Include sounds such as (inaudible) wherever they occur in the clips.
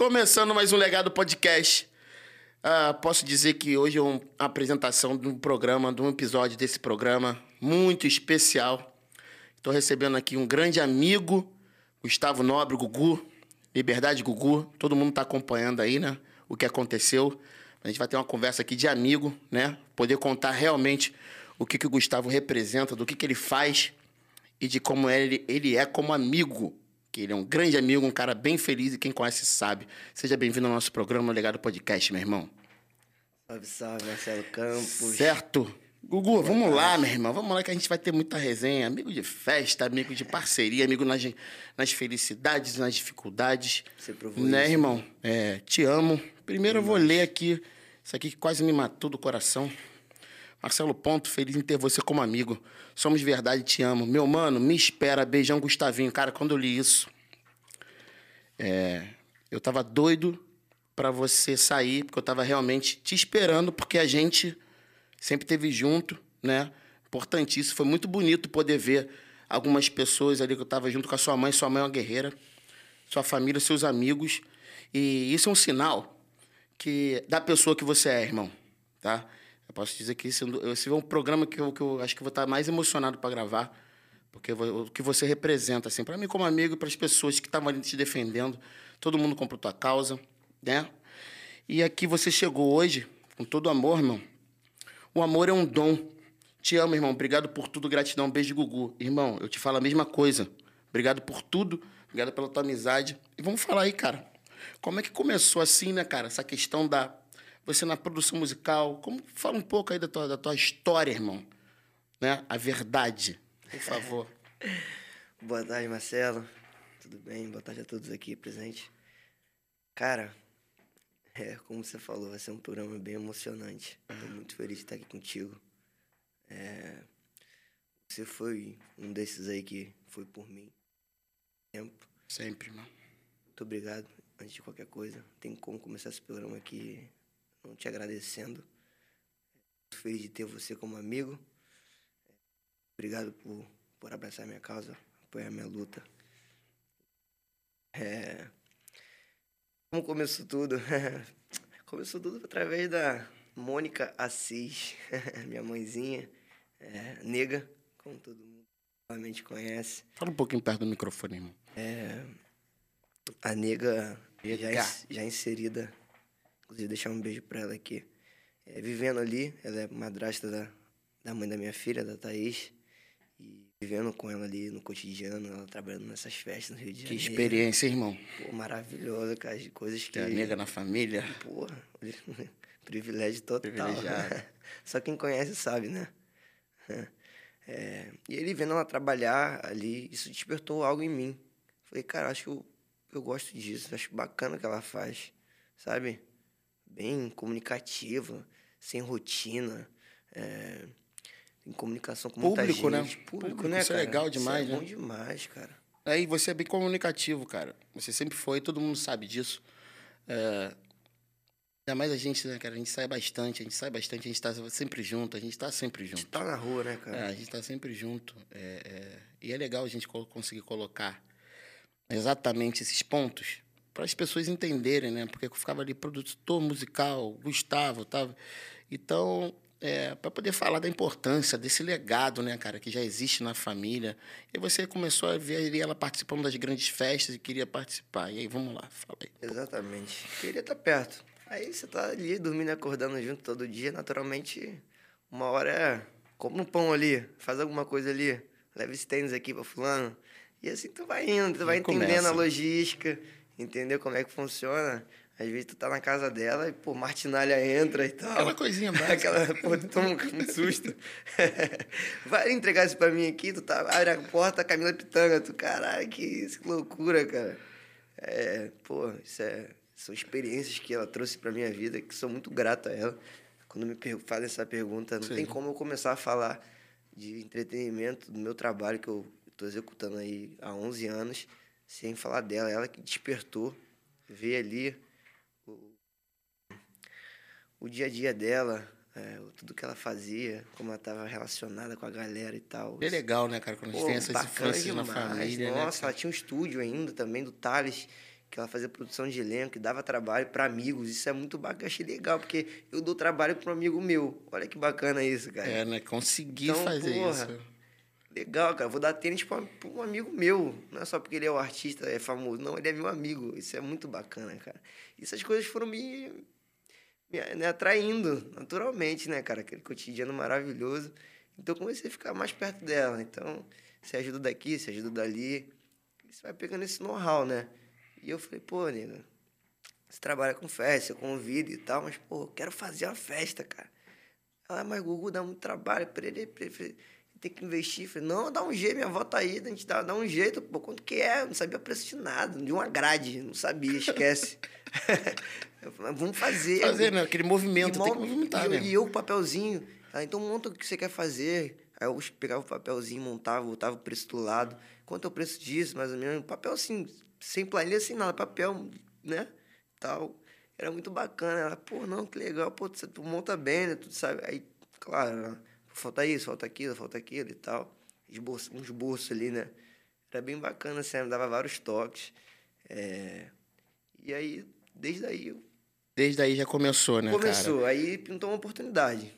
Começando mais um Legado Podcast. Ah, posso dizer que hoje é uma apresentação de um programa, de um episódio desse programa muito especial. Estou recebendo aqui um grande amigo, Gustavo Nobre, Gugu, Liberdade Gugu. Todo mundo está acompanhando aí, né? O que aconteceu. A gente vai ter uma conversa aqui de amigo, né? Poder contar realmente o que, que o Gustavo representa, do que, que ele faz e de como ele, ele é como amigo. Que ele é um grande amigo, um cara bem feliz e quem conhece sabe. Seja bem-vindo ao nosso programa Legado Podcast, meu irmão. Salve, salve, Marcelo Campos. Certo? Gugu, vamos lá, meu irmão. Vamos lá que a gente vai ter muita resenha. Amigo de festa, amigo de parceria, amigo nas, nas felicidades, nas dificuldades. Você provou Né, isso. irmão? É, te amo. Primeiro eu vou ler aqui isso aqui que quase me matou do coração. Marcelo Ponto, feliz em ter você como amigo. Somos verdade, te amo. Meu mano, me espera. Beijão, Gustavinho. Cara, quando eu li isso, é, eu tava doido pra você sair, porque eu tava realmente te esperando, porque a gente sempre teve junto, né? Importantíssimo. Foi muito bonito poder ver algumas pessoas ali que eu tava junto com a sua mãe. Sua mãe é uma guerreira. Sua família, seus amigos. E isso é um sinal que da pessoa que você é, irmão, tá? Eu posso dizer que esse, esse é um programa que eu, que eu acho que vou estar mais emocionado para gravar, porque o que você representa, assim, para mim como amigo e para as pessoas que estavam ali te defendendo, todo mundo comprou tua causa, né? E aqui você chegou hoje com todo amor, irmão. O amor é um dom. Te amo, irmão. Obrigado por tudo. Gratidão. Beijo, Gugu. Irmão, eu te falo a mesma coisa. Obrigado por tudo. Obrigado pela tua amizade. E vamos falar aí, cara. Como é que começou assim, né, cara? Essa questão da... Você na produção musical. Como... Fala um pouco aí da tua, da tua história, irmão. Né? A verdade. Por favor. (laughs) Boa tarde, Marcelo. Tudo bem? Boa tarde a todos aqui presentes. Cara, é, como você falou, vai ser um programa bem emocionante. Tô muito feliz de estar aqui contigo. É, você foi um desses aí que foi por mim. Tempo. Sempre, irmão. Muito obrigado. Antes de qualquer coisa, tem como começar esse programa aqui não te agradecendo. Muito feliz de ter você como amigo. Obrigado por, por abraçar minha causa, apoiar minha luta. É... Como começou tudo? (laughs) começou tudo através da Mônica Assis, (laughs) minha mãezinha, é, nega, como todo mundo provavelmente conhece. Fala um pouquinho perto do microfone, irmão. A nega já, já inserida, inclusive deixar um beijo pra ela aqui. É, vivendo ali, ela é madrasta da, da mãe da minha filha, da Thaís. E vivendo com ela ali no cotidiano, ela trabalhando nessas festas no Rio de Que Janeiro. experiência, irmão. Pô, maravilhosa, cara, de coisas que... Ter a nega na família. Porra, (laughs) privilégio total. Privilegiado. (laughs) Só quem conhece sabe, né? É, e ele vendo ela trabalhar ali, isso despertou algo em mim. Falei, cara, acho que eu, eu gosto disso, acho bacana o que ela faz, sabe? Bem comunicativa, sem rotina, é, em comunicação com muita Público, né? gente. Público, Público, né, isso é cara? legal demais, isso é né? bom demais, cara. Aí você é bem comunicativo, cara. Você sempre foi, todo mundo sabe disso. É... Ainda mais a gente, né, cara? A gente sai bastante, a gente sai bastante, a gente tá sempre junto, a gente tá sempre junto. Tá na rua, né, cara? É, a gente tá sempre junto. É, é, E é legal a gente co- conseguir colocar exatamente esses pontos para as pessoas entenderem, né? Porque eu ficava ali produtor musical, Gustavo, tava. Então, é, para poder falar da importância desse legado, né, cara, que já existe na família. E você começou a ver ela participando das grandes festas e queria participar. E aí, vamos lá, fala aí. Exatamente. Queria estar perto. Aí você tá ali dormindo e acordando junto todo dia, naturalmente, uma hora é. Compra um pão ali, faz alguma coisa ali, leva esse tênis aqui pra fulano. E assim tu vai indo, tu vai entendendo começa. a logística, entendeu como é que funciona. Às vezes tu tá na casa dela e, pô, martinalha entra e tal. Aquela coisinha (laughs) básica. Aquela, pô, tu toma um susto. (laughs) Vai entregar isso pra mim aqui, tu tá, abre a porta, a Camila Pitanga, tu, caralho, que que loucura, cara. É, pô, isso é, são experiências que ela trouxe pra minha vida, que sou muito grato a ela. Quando me fazem essa pergunta, não Sim. tem como eu começar a falar de entretenimento, do meu trabalho que eu tô executando aí há 11 anos, sem falar dela. Ela que despertou, ver ali o, o dia a dia dela, é, tudo que ela fazia, como ela estava relacionada com a galera e tal. É legal, né, cara? Quando a gente Pô, tem essas bacana influências na demais. família, né? Nossa, ela tinha um estúdio ainda também do Thales, que ela fazia produção de elenco, que dava trabalho para amigos. Isso é muito bacana, achei legal, porque eu dou trabalho para um amigo meu. Olha que bacana isso, cara. É, né? Conseguir então, fazer porra, isso. Legal, cara. Vou dar tênis para um amigo meu. Não é só porque ele é o artista, é famoso. Não, ele é meu amigo. Isso é muito bacana, cara. E essas coisas foram me, me atraindo naturalmente, né, cara? Aquele cotidiano maravilhoso. Então, comecei a ficar mais perto dela. Então, você ajuda daqui, você ajuda dali. Você vai pegando esse know-how, né? E eu falei, pô, nega, você trabalha com festa, eu convido e tal, mas, pô, eu quero fazer uma festa, cara. Ela, mas Gugu dá muito trabalho, pra ele tem que investir. Falei, não, dá um jeito, minha avó tá aí, a gente dá, dá um jeito. Pô, quanto que é? Eu não sabia o preço de nada, de uma grade, não sabia, esquece. (laughs) eu falei, vamos fazer. Fazer, né? Aquele movimento, e, tem que movimentar, e, né? E eu, o papelzinho, ah, então monta o que você quer fazer. Aí eu pegava o papelzinho, montava, botava o preço do lado. Quanto é o preço disso, mais ou menos? Papel assim, sem planilha, assim, nada, papel, né? Tal. Era muito bacana. Ela, pô, não, que legal, pô, tu, tu monta bem, né? Tu sabe. Aí, claro, falta isso, falta aquilo, falta aquilo e tal. Esboço, um esboço ali, né? Era bem bacana, assim, dava vários toques. É... E aí, desde aí. Desde aí já começou, né? Começou, cara? aí pintou uma oportunidade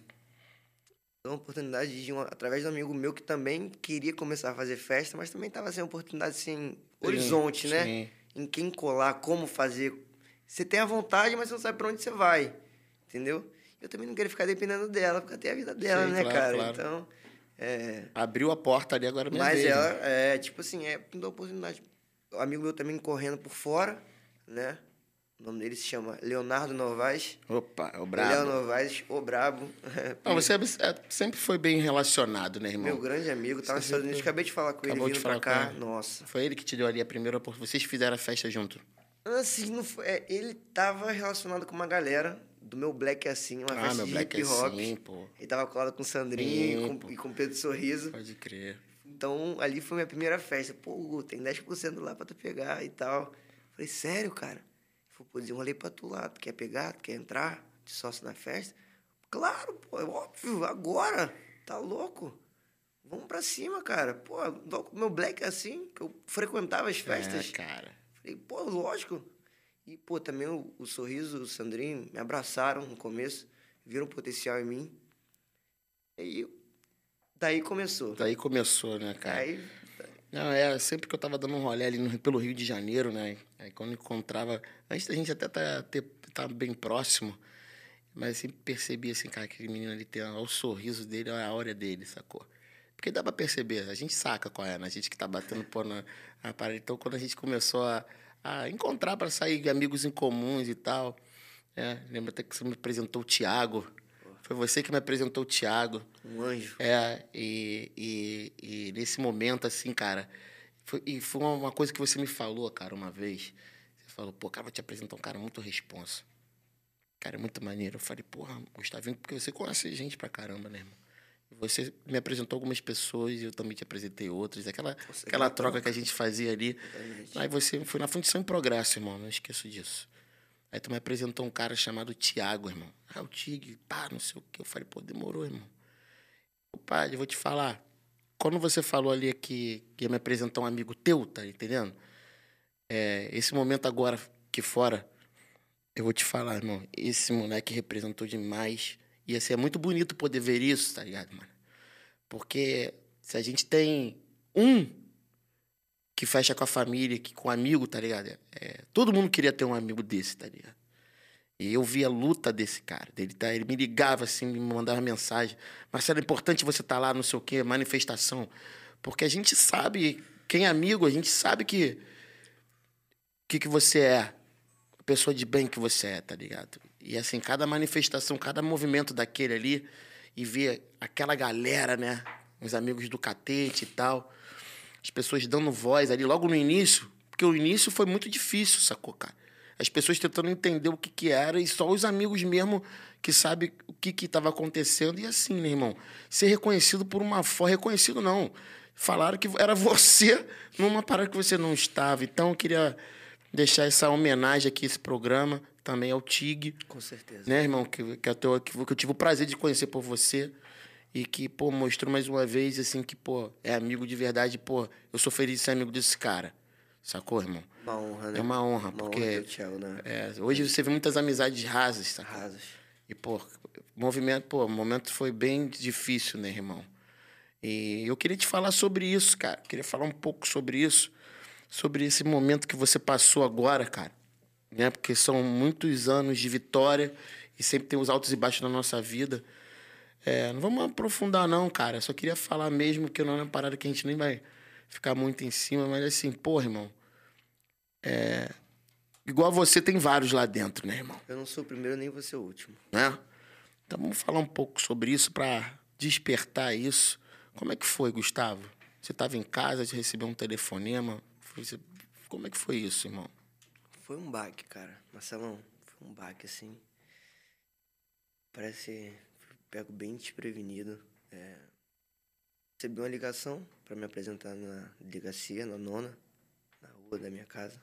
uma oportunidade de um, através de um amigo meu que também queria começar a fazer festa, mas também estava sem oportunidade, sem horizonte, sim, né? Sim. Em quem colar, como fazer. Você tem a vontade, mas você não sabe para onde você vai, entendeu? Eu também não queria ficar dependendo dela, porque tem a vida dela, sim, né, claro, cara? Claro. Então. É... Abriu a porta ali agora mesmo. Mas ela, é, tipo assim, é uma oportunidade. O amigo meu também correndo por fora, né? O nome dele se chama Leonardo Novaes. Opa, é o brabo. Leonardo Novaes, o brabo. Não, você é, é, sempre foi bem relacionado, né, irmão? Meu grande amigo, tava nos Estados Unidos, acabei de falar com Acabou ele vindo pra cá. Nossa. Foi ele que te deu ali a primeira oportunidade. Vocês fizeram a festa junto? Assim, não foi, é, ele tava relacionado com uma galera do meu Black Assim, uma ah, festa meu de Black hip hop. Assim, pô. Ele tava colado com o Sandrinho e com, e com Pedro Sorriso. Pode crer. Então, ali foi minha primeira festa. Pô, tem 10% lá pra tu pegar e tal. Falei, sério, cara? Falei, pô, desenrolei pra tu lá. Tu quer pegar? Tu quer entrar de sócio na festa? Claro, pô, é óbvio, agora. Tá louco? Vamos pra cima, cara. Pô, meu black é assim, que eu frequentava as festas. É, cara. Falei, pô, lógico. E, pô, também o, o Sorriso, o Sandrinho, me abraçaram no começo, viram potencial em mim. E daí começou. Daí começou, né, cara? Aí não, é, sempre que eu tava dando um rolê ali no, pelo Rio de Janeiro, né? Aí quando encontrava. Antes da gente até tá, ter, tá bem próximo, mas sempre percebi assim, cara, aquele menino ali tem o sorriso dele, a áurea dele, sacou? Porque dá pra perceber, a gente saca qual é, né? A gente que tá batendo pô na, na parede. Então, quando a gente começou a, a encontrar para sair amigos em comuns e tal. É, lembra até que você me apresentou o Tiago. Foi você que me apresentou o Thiago. Um anjo. É, e, e, e nesse momento, assim, cara. Foi, e foi uma coisa que você me falou, cara, uma vez. Você falou, pô, cara, vou te apresentar um cara muito responsa. Cara, é muito maneiro. Eu falei, porra, Gustavinho, porque você conhece gente pra caramba, né, irmão? Você me apresentou algumas pessoas e eu também te apresentei outras. Aquela, aquela troca que a gente fazia ali. Aí você foi na Fundição em Progresso, irmão. Não esqueço disso. Aí tu me apresentou um cara chamado Tiago, irmão. Ah, o Tig, pá, não sei o que. Eu falei, pô, demorou, irmão. Pai, eu vou te falar. Quando você falou ali que, que ia me apresentar um amigo teu, tá entendendo? É, esse momento agora aqui fora, eu vou te falar, irmão. Esse moleque representou demais. Ia ser muito bonito poder ver isso, tá ligado, mano? Porque se a gente tem um que fecha com a família, que com um amigo, tá ligado? É, todo mundo queria ter um amigo desse, tá ligado? E eu via a luta desse cara. Dele, tá? Ele me ligava assim, me mandava mensagem. Marcelo, é importante você estar tá lá, não sei o quê, manifestação. Porque a gente sabe, quem é amigo, a gente sabe que que, que você é. A pessoa de bem que você é, tá ligado? E assim, cada manifestação, cada movimento daquele ali, e ver aquela galera, né? Os amigos do catete e tal as pessoas dando voz ali logo no início, porque o início foi muito difícil, sacou, cara? As pessoas tentando entender o que, que era e só os amigos mesmo que sabem o que estava acontecendo. E assim, né, irmão? Ser reconhecido por uma forma. Reconhecido não. Falaram que era você numa parada que você não estava. Então eu queria deixar essa homenagem aqui, esse programa, também ao TIG. Com certeza. Né, irmão? Que, que, eu, que eu tive o prazer de conhecer por você e que, pô, mostrou mais uma vez, assim, que, pô, é amigo de verdade, pô, eu sou feliz de ser amigo desse cara. Sacou, irmão? Uma honra, né? É uma honra, Uma porque honra o Thiago, né? é, hoje você vê muitas amizades rasas, tá? Rasas. E, pô, movimento, pô, o momento foi bem difícil, né, irmão? E eu queria te falar sobre isso, cara. Queria falar um pouco sobre isso, sobre esse momento que você passou agora, cara. Né? Porque são muitos anos de vitória e sempre tem os altos e baixos na nossa vida. É, não vamos aprofundar, não, cara. Só queria falar mesmo que não é uma parada que a gente nem vai ficar muito em cima, mas assim, pô, irmão. É, igual você, tem vários lá dentro, né, irmão? Eu não sou o primeiro nem ser o último. né? Então vamos falar um pouco sobre isso para despertar isso. Como é que foi, Gustavo? Você estava em casa, te recebeu um telefonema? Você- Como é que foi isso, irmão? Foi um baque, cara. Marcelão, foi um baque, assim. Parece. Pego bem desprevenido. É, Recebi uma ligação para me apresentar na delegacia, na nona, na rua da minha casa.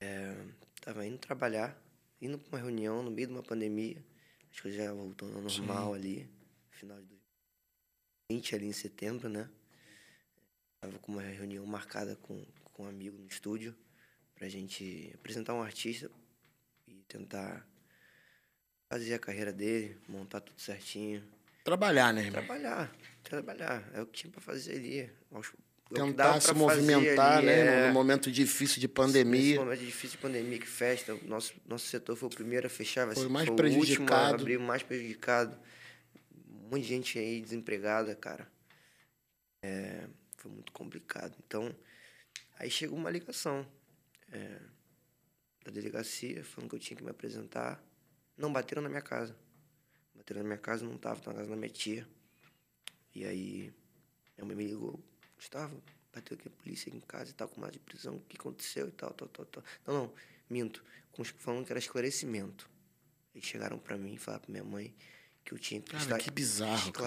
É, tava indo trabalhar, indo para uma reunião no meio de uma pandemia. Acho que já voltando ao normal ali, final de 2020, ali em setembro, né? Tava com uma reunião marcada com, com um amigo no estúdio pra gente apresentar um artista e tentar fazer a carreira dele, montar tudo certinho. Trabalhar, né, irmão? Trabalhar, trabalhar. É o que tinha pra fazer ali. Acho- é Tentar se movimentar, ali, né, é. No momento difícil de Nesse pandemia. momento difícil de pandemia, que festa, o nosso, nosso setor foi o primeiro a fechar, vai Foi ser- o mais o último a prejudicado. abrir, o mais prejudicado. Um monte de gente aí desempregada, cara. É, foi muito complicado. Então, aí chegou uma ligação é, da delegacia, falando que eu tinha que me apresentar. Não bateram na minha casa. Bateram na minha casa, não tava, tava na casa da minha tia. E aí, minha mãe me ligou, Gustavo, bateu aqui a polícia aqui em casa e tal, com mais de prisão, o que aconteceu e tal, tal, tal, tal. Não, não, minto, falando que era esclarecimento. Eles chegaram pra mim e falaram pra minha mãe que eu tinha que Cara, prestar que bizarro, cara.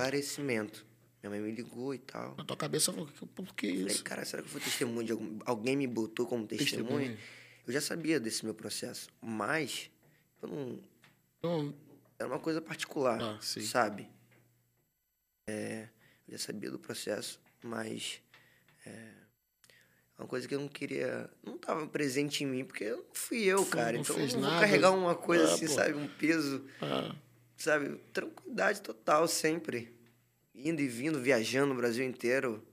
Minha mãe me ligou e tal. Na tua cabeça, falou, por que Falei, isso? cara, será que eu fui testemunho de algum... Alguém me botou como testemunha? Testemunha. Eu já sabia desse meu processo, mas eu não... Não, Era uma coisa particular, Ah, sabe? É, eu já sabia do processo, mas... É uma coisa que eu não queria... Não estava presente em mim, porque eu não fui eu, Fu- cara. não Então fez eu não vou nada. carregar uma coisa Ah, assim, pô. sabe? Um peso, ah, sabe? Tranquilidade total sempre. Indo e vindo, viajando o Brasil inteiro.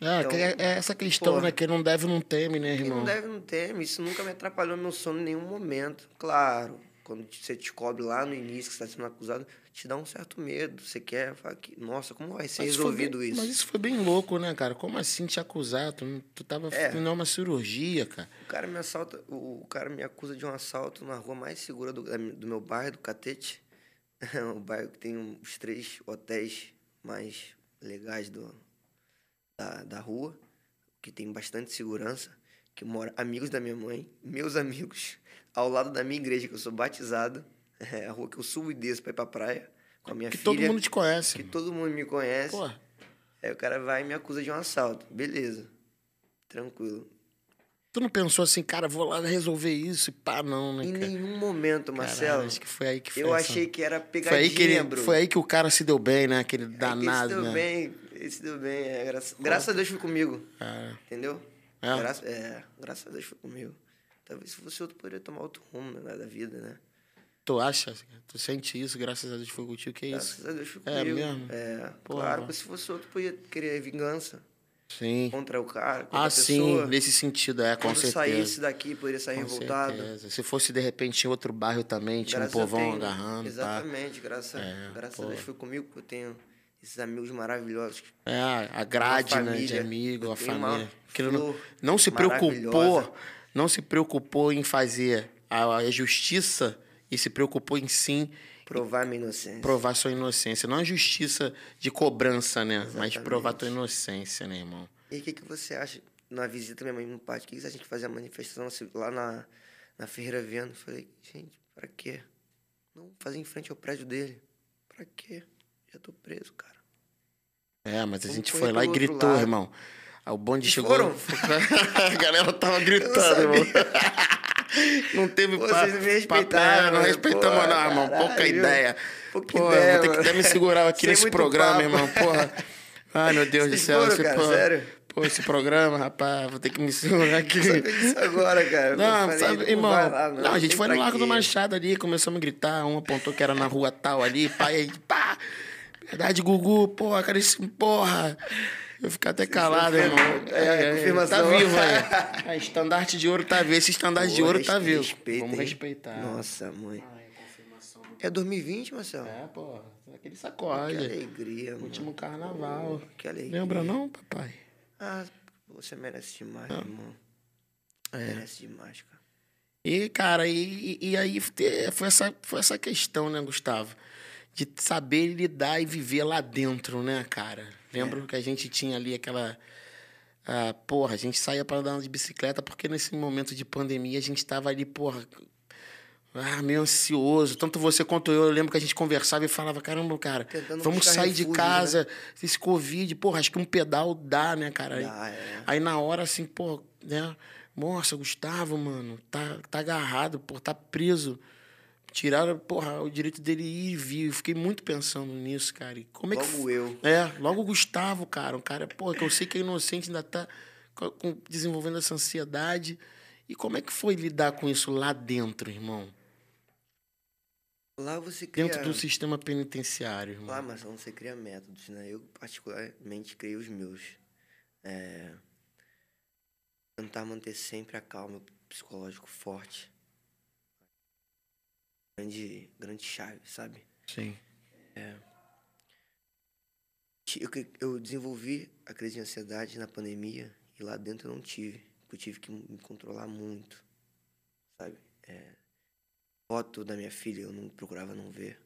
é, Então, é, é essa questão, pô. né? Que não deve, não teme, né, Quem irmão? não deve não teme. Isso nunca me atrapalhou no meu sono em nenhum momento. Claro, quando você descobre lá no início que você está sendo acusado, te dá um certo medo. Você quer falar que, nossa, como vai ser Mas resolvido bem- isso? Mas isso foi bem louco, né, cara? Como assim te acusar? Tu, tu tava É. fazendo uma cirurgia, cara. O cara me assalta, o, o cara me acusa de um assalto na rua mais segura do, do meu bairro, do Catete. o (laughs) bairro que tem os três hotéis mais legais do, da, da rua, que tem bastante segurança, que mora amigos da minha mãe, meus amigos, (laughs) ao lado da minha igreja, que eu sou batizado. É a rua que eu subo e desço pra ir pra praia com a minha Que filha. todo mundo te conhece. Que mano. todo mundo me conhece. Pô, Aí o cara vai e me acusa de um assalto. Beleza. Tranquilo. Tu não pensou assim, cara, vou lá resolver isso e pá, não, né, Em cara? nenhum momento, Marcelo. Caralho, acho que foi aí que foi eu essa- achei que era Foi pegadinha, aí, que ele, bro. foi aí que o cara se deu bem, né? Aquele Aí que danado, Esse deu né? bem, esse deu bem. É, graça... graças a Deus foi comigo. É. Entendeu? É? Graça... é, graças a Deus foi comigo. Talvez se fosse outro, poderia tomar outro rumo né, da vida, né? Tu acha? Tu sente isso? Graças a Deus foi contigo. Que isso? Graças a Deus foi É comigo. mesmo? É, Porra. claro, porque se fosse outro, podia querer vingança Sim. contra o cara, contra Ah, a sim. pessoa. Nesse sentido, é, com Quando certeza. saísse daqui, poderia sair Com revoltado. certeza. Se fosse, de repente, em outro bairro também, tinha um Graças a povão tenho- agarrando, tá? Exatamente, graças, É, graças pô. a Deus foi comigo que eu tenho esses amigos maravilhosos. É, a grade, né, de amigo, a família. Que não, não se preocupou, não se preocupou em fazer a, a justiça e se preocupou em sim Provar minha inocência. provar sua inocência. Não a justiça de cobrança, né? Mas Exatamente. provar tua inocência, né, irmão? E o que, que você acha, na visita minha mãe no pátio, o que, que você acha de fazer a manifestação lá na, na Ferreira Viana? Eu falei, gente, pra quê? Não fazer em frente ao prédio dele. Pra quê? Já tô preso, cara. É, mas a Vamos gente foi lá e gritou, lado. irmão. Aí o bonde chegou. foram? (laughs) a galera tava gritando, irmão. (laughs) Não teve pa- vocês me respeitaram, papel, não né? respeitamos, não, irmão. Pouca ideia. Pouca Pô, ideia, vou ter que até me segurar aqui (laughs) Sem nesse programa, papo. irmão. Porra. Ai, meu Deus (laughs) Vocês do céu. foram, você, cara? pô, Sério? Pô, esse programa, rapaz, vou ter que me segurar (laughs) aqui. isso agora, cara. Não, falei, sabe, irmão. lá, não, a gente foi no Largo do Machado ali, começamos a gritar, um apontou que era na rua tal ali, pai, aí, pá! Verdade, Gugu, porra, cara, esse, porra! Eu ficar até calado, irmão. É, confirmação. Tá vivo aí. A (laughs) estandarte de ouro tá vivo. Esse estandarte de Pô, ouro tá vivo. respeita, Vamos hein? respeitar. Nossa, mãe. Confirmação. É 2020, Marcelo? É, porra. Aquele Que sacode. alegria, mano. Último carnaval. Que alegria. Lembra não, papai? Ah, você merece demais, Ah. irmão. É. Merece demais, cara. E, cara, e, e aí foi essa, foi essa questão, né, Gustavo? De saber lidar e viver lá dentro, né, cara? Lembro que a gente tinha ali aquela. ah, porra, a gente saía para andar de bicicleta porque nesse momento de pandemia a gente tava ali, porra. Ah, meio ansioso. Tanto você quanto eu, eu lembro que a gente conversava e falava: caramba, cara, Tentando vamos sair de refúgios, casa, esse Covid, porra, acho que um pedal dá, né, cara? Dá, é. Aí na hora, assim, pô, né? Nossa, Gustavo, mano, tá, tá agarrado, pô, tá preso. Tiraram, porra, o direito dele ir e vir. Eu fiquei muito pensando nisso, cara. E como é que. Logo f- eu. É, logo o Gustavo, cara. Um cara, pô, que eu sei que é inocente, ainda tá desenvolvendo essa ansiedade. E como é que foi lidar com isso lá dentro, irmão? Lá você cria... Dentro do sistema penitenciário, irmão. Lá, Marcelo, você cria métodos, né? Eu, particularmente, criei os meus. É... Tentar manter sempre a calma, psicológico forte. Grande, grande chave, sabe? Sim. Ti- Eu, eu desenvolvi a crise de ansiedade na pandemia e lá dentro eu não tive. porque Eu tive que me controlar muito, sabe? É, foto da minha filha eu não procurava não ver.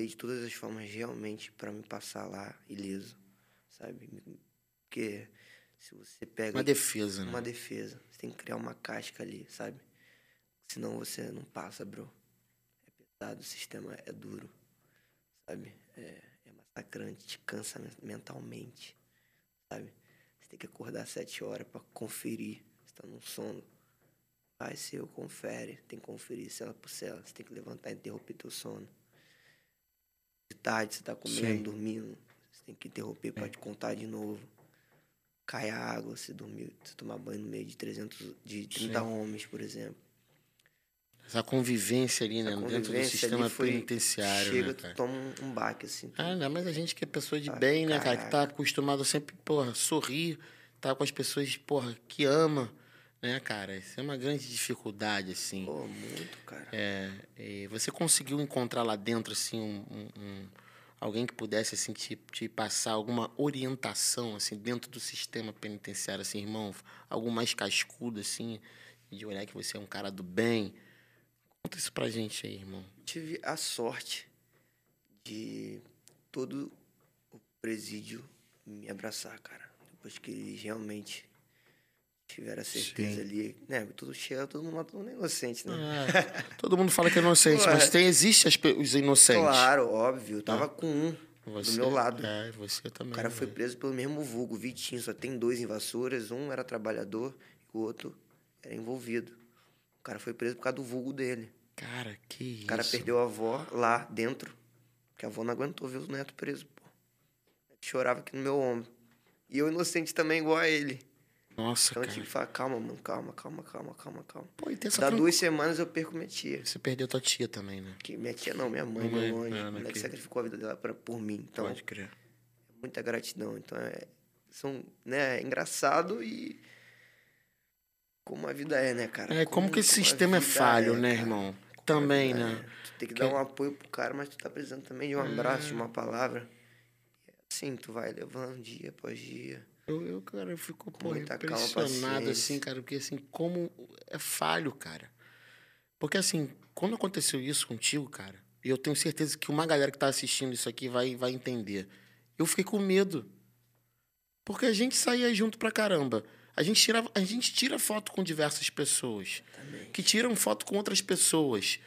De todas as formas realmente para me passar lá ileso, sabe? Porque se você pega Uma defesa, né? uma defesa, você tem que criar uma casca ali, sabe? Senão você não passa, bro. É pesado, o sistema é duro, sabe? É, é massacrante, te cansa men- mentalmente, sabe? Você tem que acordar sete horas para conferir se tá num sono. Vai ser, eu confere, tem que conferir cela por cela. Você tem que levantar e interromper teu sono. De tarde você tá comendo, Sim. dormindo, você tem que interromper para te contar de novo. Cai a água, você dormiu, você tomar banho no meio de 300, de 30 Sim. homens, por exemplo. Essa convivência ali, né? Essa Dentro do convivência sistema foi- penitenciário, Chega, né, cara? toma um, baque, assim. Ah, ainda mais a gente que é pessoa de Ah, bem, né, cara? Que tá caraca. acostumado a sempre, porra, sorrir, tá com as pessoas, porra, que ama, né, cara? Isso é uma grande dificuldade, assim. Pô, muito, cara. É, e você conseguiu encontrar lá dentro, assim, um- um- alguém que pudesse, assim, te, te passar alguma orientação, assim, dentro do sistema penitenciário, assim, irmão? Algo mais cascudo, assim, de olhar que você é um cara do bem? Conta isso pra gente aí, irmão. Tive a sorte de todo o presídio me abraçar, cara. Depois que eles realmente tiveram a certeza Sim. ali. Né? Tudo chega, todo mundo, todo mundo é inocente, né? Ah, todo mundo fala que é inocente, (laughs) Ué. mas tem, existe as os inocentes. Claro, óbvio. Eu tava com um Você, do meu lado. É, você também. O cara foi né? preso pelo mesmo vulgo, Vitinho. Só tem dois em Vassouras. Um era trabalhador e o outro era envolvido. O cara foi preso por causa do vulgo dele. Cara, que isso. O cara perdeu a avó lá dentro, porque a avó não aguentou ver o neto preso, pô. Chorava aqui no meu ombro. E eu inocente também, igual a ele. Nossa, Então eu cara. tive que falar, calma, mano, calma, calma, calma, calma, calma. Pô, e tem essa Dá tran- duas semanas eu perco minha tia. Você perdeu tua tia também, né? Que minha tia não, minha mãe, meu é, O moleque naquele- sacrificou a vida dela pra, por mim. Então, Pode crer. muita gratidão. Então, é, são, né, é engraçado e como a vida é, né, cara? É, como que esse sistema é falho, né, cara. irmão? Também, vida né? é. Tu tem que Que- dar um apoio pro cara, mas tu tá precisando também de um abraço, de É. uma palavra. E Assim, tu vai levando dia após dia. Eu, eu, cara, eu fico, pô, impressionado, assim, cara, porque, assim, como é falho, cara. Porque, assim, quando aconteceu isso contigo, cara, e eu tenho certeza que uma galera que tá assistindo isso aqui vai, vai entender. Eu fiquei com medo. Porque a gente saía junto pra caramba. A gente tira, a gente tira foto com diversas pessoas. Também. que tiram foto com outras pessoas.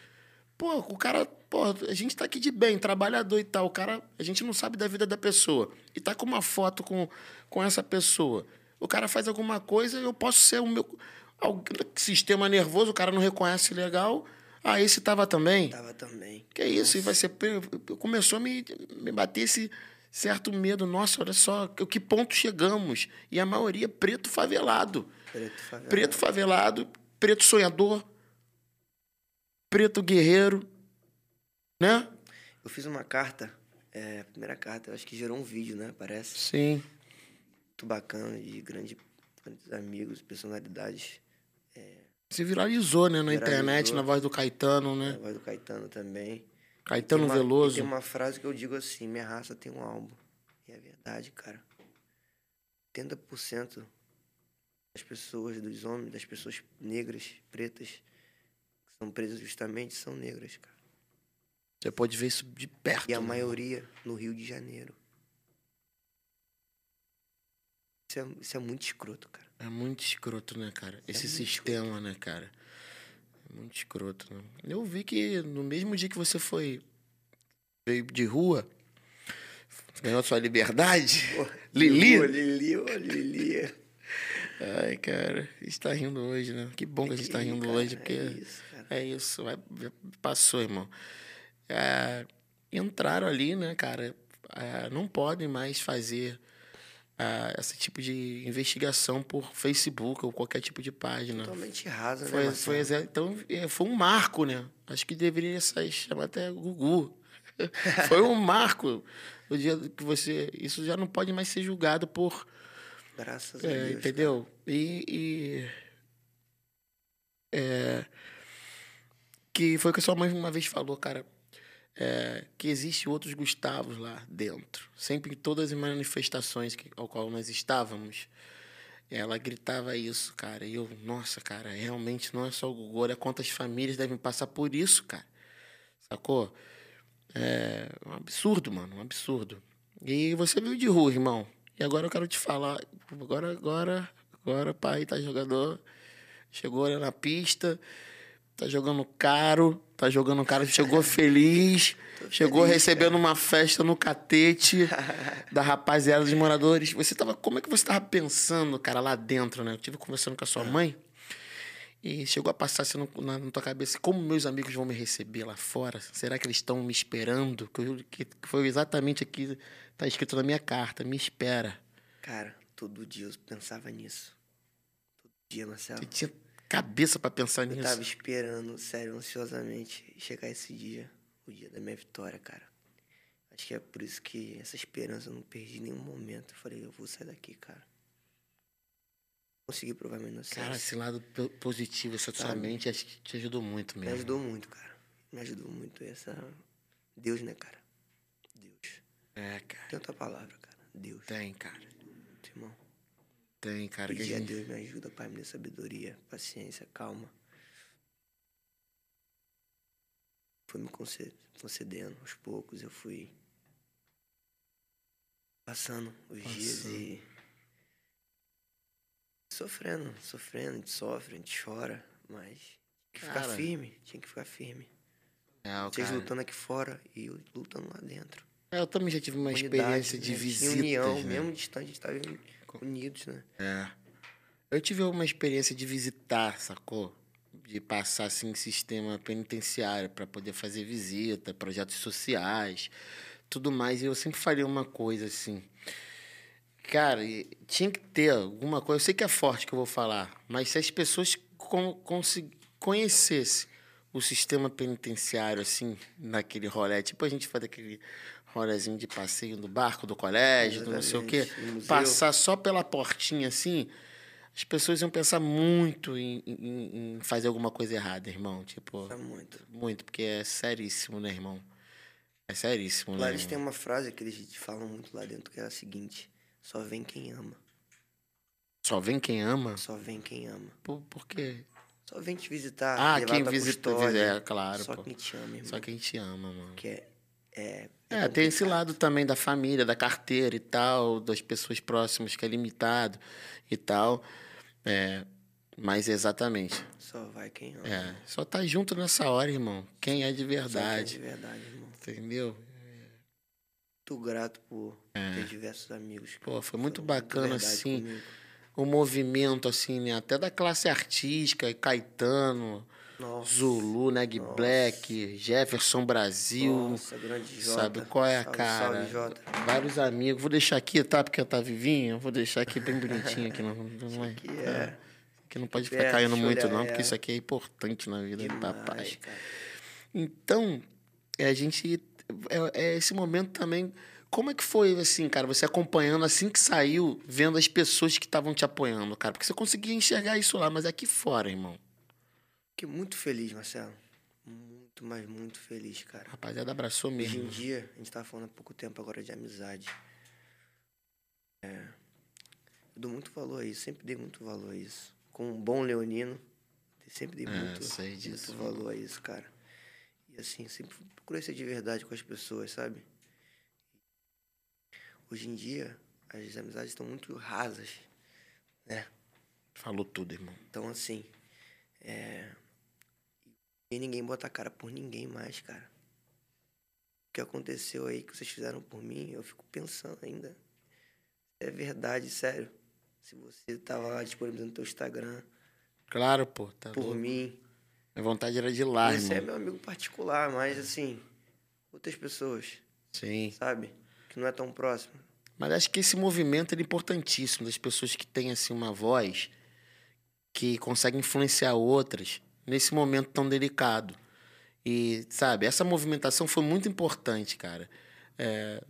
Pô, o cara, pô, a gente tá aqui de bem, trabalhador e tal. O cara, a gente não sabe da vida da pessoa. E tá com uma foto com, com essa pessoa. O cara faz alguma coisa, eu posso ser o meu. algum sistema nervoso, o cara não reconhece legal. Ah, esse tava também? Tava também. Que isso? E vai ser. Começou a me, me bater esse, certo medo. Nossa, olha só, que ponto chegamos? E a maioria preto favelado. Preto favelado. Preto favelado, preto sonhador, preto guerreiro, né? Eu fiz uma carta, é, a primeira carta, eu acho que gerou um vídeo, né? Parece. Sim. Muito bacana, de grande, grandes amigos, personalidades. Se viralizou, né, na Viralizou. internet, na voz do Caetano, né? voz do Caetano também. Caetano Tem uma- Veloso. Tem uma frase que eu digo assim: minha raça tem um álbum. E é verdade, cara. 80% das pessoas, dos homens, das pessoas negras, pretas, que são presas justamente, são negras, cara. Você pode ver isso de perto. E a né? maioria no Rio de Janeiro. Isso é, isso é muito escroto, cara. É muito escroto, né, cara? Esse muito sistema, né, cara? Muito escroto, né? Eu vi que no mesmo dia que você foi veio de rua, ganhou sua liberdade. Lili? Ô, Lili, ô, Lili. Ai, cara, a gente tá rindo hoje, né? Que bom que a gente tá rindo cara, hoje, porque É isso, cara. é isso, vai, passou, irmão. É, entraram ali, né, cara? É, não podem mais fazer ah, esse tipo de investigação por Facebook ou qualquer tipo de página. Totalmente rasa, né, Foi, Marcelo? foi, então, é, foi um marco, né? Acho que deveria ser chamar até Gugu. (laughs) foi um marco. O dia que você. Isso já não pode mais ser julgado por. Graças a É, Deus. entendeu? E, e- é, que foi o que a sua mãe uma vez falou, cara. É, que existe outros Gustavos lá dentro. Sempre em todas as manifestações que, ao qual nós estávamos. Ela gritava isso, cara. E eu, nossa, cara, realmente não é só o Gugu, olha quantas famílias devem passar por isso, cara. Sacou? É um absurdo, mano, um absurdo. E você veio de rua, irmão. E agora eu quero te falar. Agora, agora, agora, pai, tá jogador. Chegou na pista, tá jogando caro, tá jogando caro, chegou feliz, chegou feliz, recebendo uma festa no catete da rapaziada dos moradores. Você tava, como é que você tava pensando, cara, lá dentro, né? Eu tive conversando com a sua mãe e chegou a passar assim na, na tua cabeça, como meus amigos vão me receber lá fora? Será que eles estão me esperando? Que, eu- que- que foi exatamente aqui, tá escrito na minha carta, me espera. Cara, todo dia eu pensava nisso. Todo dia, Marcelo. Você tinha cabeça pra pensar Eu nisso? tava esperando, sério, ansiosamente, chegar esse dia, o dia da minha vitória, cara. Acho que é por isso que essa esperança eu não perdi nenhum momento. Eu falei, eu vou sair daqui, cara. Consegui provar minha inocência. Cara, esse lado po- positivo, essa sua mente, acho que te ajudou muito Me mesmo. ajudou muito, cara. Me ajudou muito essa. Deus, né, cara? Deus. É, cara. Tem outra palavra, cara. Deus. Tem, cara. Irmão. Tem, cara. que a Pedir a gente- Deus me ajuda, Pai, me dê sabedoria, paciência, calma. Foi me conce- concedendo aos poucos, eu fui passando os dias e sofrendo, sofrendo, a gente sofre, a gente chora, mas tinha que ficar Cara. firme, tinha que ficar firme. É, Vocês cara. lutando aqui fora e eu lutando lá dentro. É, eu também já tive uma Unidade, experiência de né? Visitas, união, né? mesmo distante, a gente tava unidos, né? É. Eu tive uma experiência de visitar, sacou? De passar assim em sistema penitenciário para poder fazer visita, projetos sociais, tudo mais. E eu sempre falei uma coisa assim. Cara, tinha que ter alguma coisa. Eu sei que é forte que eu vou falar, mas se as pessoas con conhecessem o sistema penitenciário, assim, naquele rolê, tipo a gente faz aquele rolezinho de passeio do barco do colégio, do não sei o quê, no passar só pela portinha assim, as pessoas iam pensar muito em, em- em fazer alguma coisa errada, irmão. Tipo, Tá muito. muito, porque é seríssimo, né, irmão? É seríssimo, Lá né? eles irmão? têm uma frase que eles falam muito lá dentro, que é a seguinte: só vem quem ama. Só vem quem ama? Só vem quem ama. Por, por quê? Só vem te visitar. Ah, quem visita, custódia. é, claro, Só pô. quem te ama, irmão. Só quem te ama, mano. Que é. É, É, tem esse lado também da família, da carteira e tal, das pessoas próximas, que é limitado e tal. É, mas exatamente. Só vai quem ama. É, só tá junto nessa hora, irmão. Quem é de Só quem é verdade. de verdade, irmão. Entendeu? Muito grato por ter diversos amigos. É. Pô, foi muito bacana, verdade assim. comigo. O movimento, assim, né? Até da classe artística, Caetano, Nossa. Zulu, Neg Black, Jefferson Brasil. Nossa, grande Jota. Sabe qual é a Salve, cara? Salve, Jota. Vários amigos. Vou deixar aqui, tá? Porque tá vivinho. Vou deixar aqui bem bonitinho aqui. Não, não é, Que é. que não pode ficar Perto, caindo muito, não, porque ela. isso aqui é importante na vida do papai. Cara. Então, é, a gente. É, é esse momento também. Como é que foi, assim, cara, você acompanhando assim que saiu, vendo as pessoas que estavam te apoiando, cara? Porque você conseguia enxergar isso lá, mas aqui fora, irmão. Fiquei muito feliz, Marcelo. Muito, mas muito feliz, cara. Rapaziada abraçou Hoje mesmo. em dia, a gente tava falando há pouco tempo agora de amizade. É, eu dou muito valor a isso, sempre dei muito valor a isso. Como um bom leonino, sempre dei É, muito, disso. muito valor a isso, cara. E assim, sempre procurei ser de verdade com as pessoas, sabe? Hoje em dia, as amizades estão muito rasas, né? Falou tudo, irmão. Então, assim, é... E ninguém bota a cara por ninguém mais, cara. O que aconteceu aí que vocês fizeram por mim, eu fico pensando ainda. É verdade, sério. Se você tava lá disponibilizando no teu Instagram Claro, pô. Tá por louco. mim. Minha vontade era de lá, Você é irmão. meu amigo particular, mas assim, outras pessoas, Sim. sabe? Que não é tão próximo. Mas acho que esse movimento é importantíssimo, das pessoas que têm assim uma voz que conseguem influenciar outras nesse momento tão delicado. E, sabe, essa movimentação foi muito importante, cara. É,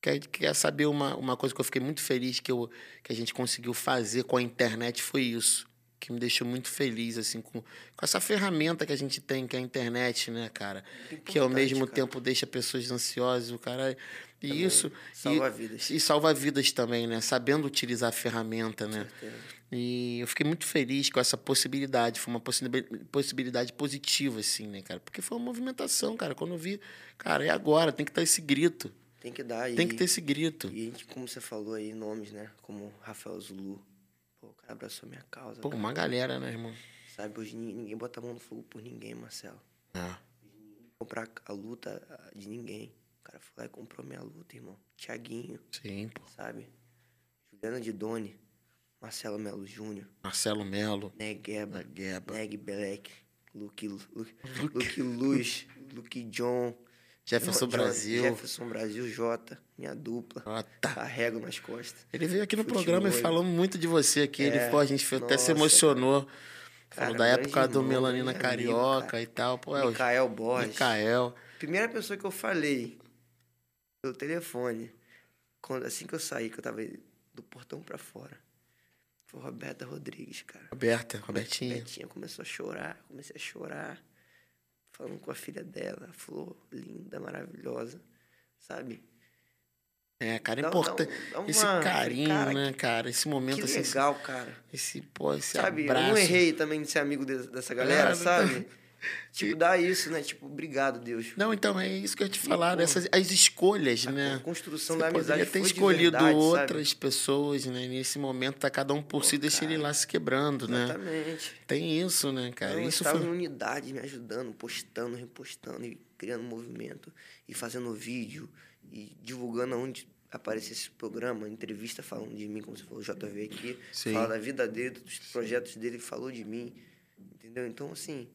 quer, quer saber uma, uma coisa que eu fiquei muito feliz que, eu, que a gente conseguiu fazer com a internet foi isso. Que me deixou muito feliz, assim, com, com essa ferramenta que a gente tem, que é a internet, né, cara? que ao mesmo cara. tempo deixa pessoas ansiosas, o cara. E Também isso. salva e, vidas. E salva vidas também, né? Sabendo utilizar a ferramenta, né? Certeza. E eu fiquei muito feliz com essa possibilidade. Foi uma possibi- possibilidade positiva, assim, né, cara? Porque foi uma movimentação, cara. Quando eu vi, cara, é agora, tem que ter esse grito. Tem que dar. Tem e- que ter esse grito. E a gente, como você falou aí, nomes, né? Como Rafael Zulu. Pô, o cara abraçou minha causa. Pô, cara. uma galera, né, irmão? Sabe, hoje ni- ninguém bota a mão no fogo por ninguém, Marcelo. É. Comprar a luta ah, de ninguém. O cara foi lá e comprou minha luta, irmão. Tiaguinho, Sim, pô. sabe? Juliana de Doni, Marcelo Melo Júnior, Marcelo Melo, Negueba, da Gueba, Neg Belec, Luke, Luke, Luke Luz, Luke John, Jefferson John- Brasil. Jefferson Brasil, Jota, minha dupla. Ah, tá. Carrego nas costas. Ele veio aqui no Futebol. programa e falamos muito de você aqui. Ele, É, pô, a gente até se nossa, emocionou. Falou Cara, da grande época do irmão, Melanina grande amigo, Carioca cara. e tal. Pô, é o Micael Borges. Micael. Primeira pessoa que eu falei pelo telefone, quando, assim que eu saí, que eu tava do portão pra fora, foi Roberta Rodrigues, cara. Roberta, Robertinha. Betinha começou a chorar, comecei a chorar, falando com a filha dela, a Flor, linda, maravilhosa, sabe? É, cara, é importante. um- Esse carinho, cara, né, cara? Esse momento Que assim. legal, cara. Esse, pô, esse Sabe, abraço. eu não errei também de ser amigo de- dessa galera, É, sabe? (laughs) (laughs) tipo, dá isso, né? Tipo, obrigado, Deus. Não, então, é isso que eu ia te falar, essas, as escolhas, A né? construção Você da amizade poderia ter escolhido verdade, outras pessoas, né? Nesse momento, tá cada um por si, deixa ele lá se quebrando, sabe? né? Exatamente. Tem isso, né, cara? Não, isso estava foi... em unidade, me ajudando, postando, repostando e criando movimento e fazendo vídeo e divulgando onde aparecia esse programa, entrevista falando de mim, como se fosse o JV aqui, Sim. fala da vida dele, dos projetos dele, falou de mim, entendeu? Então, assim,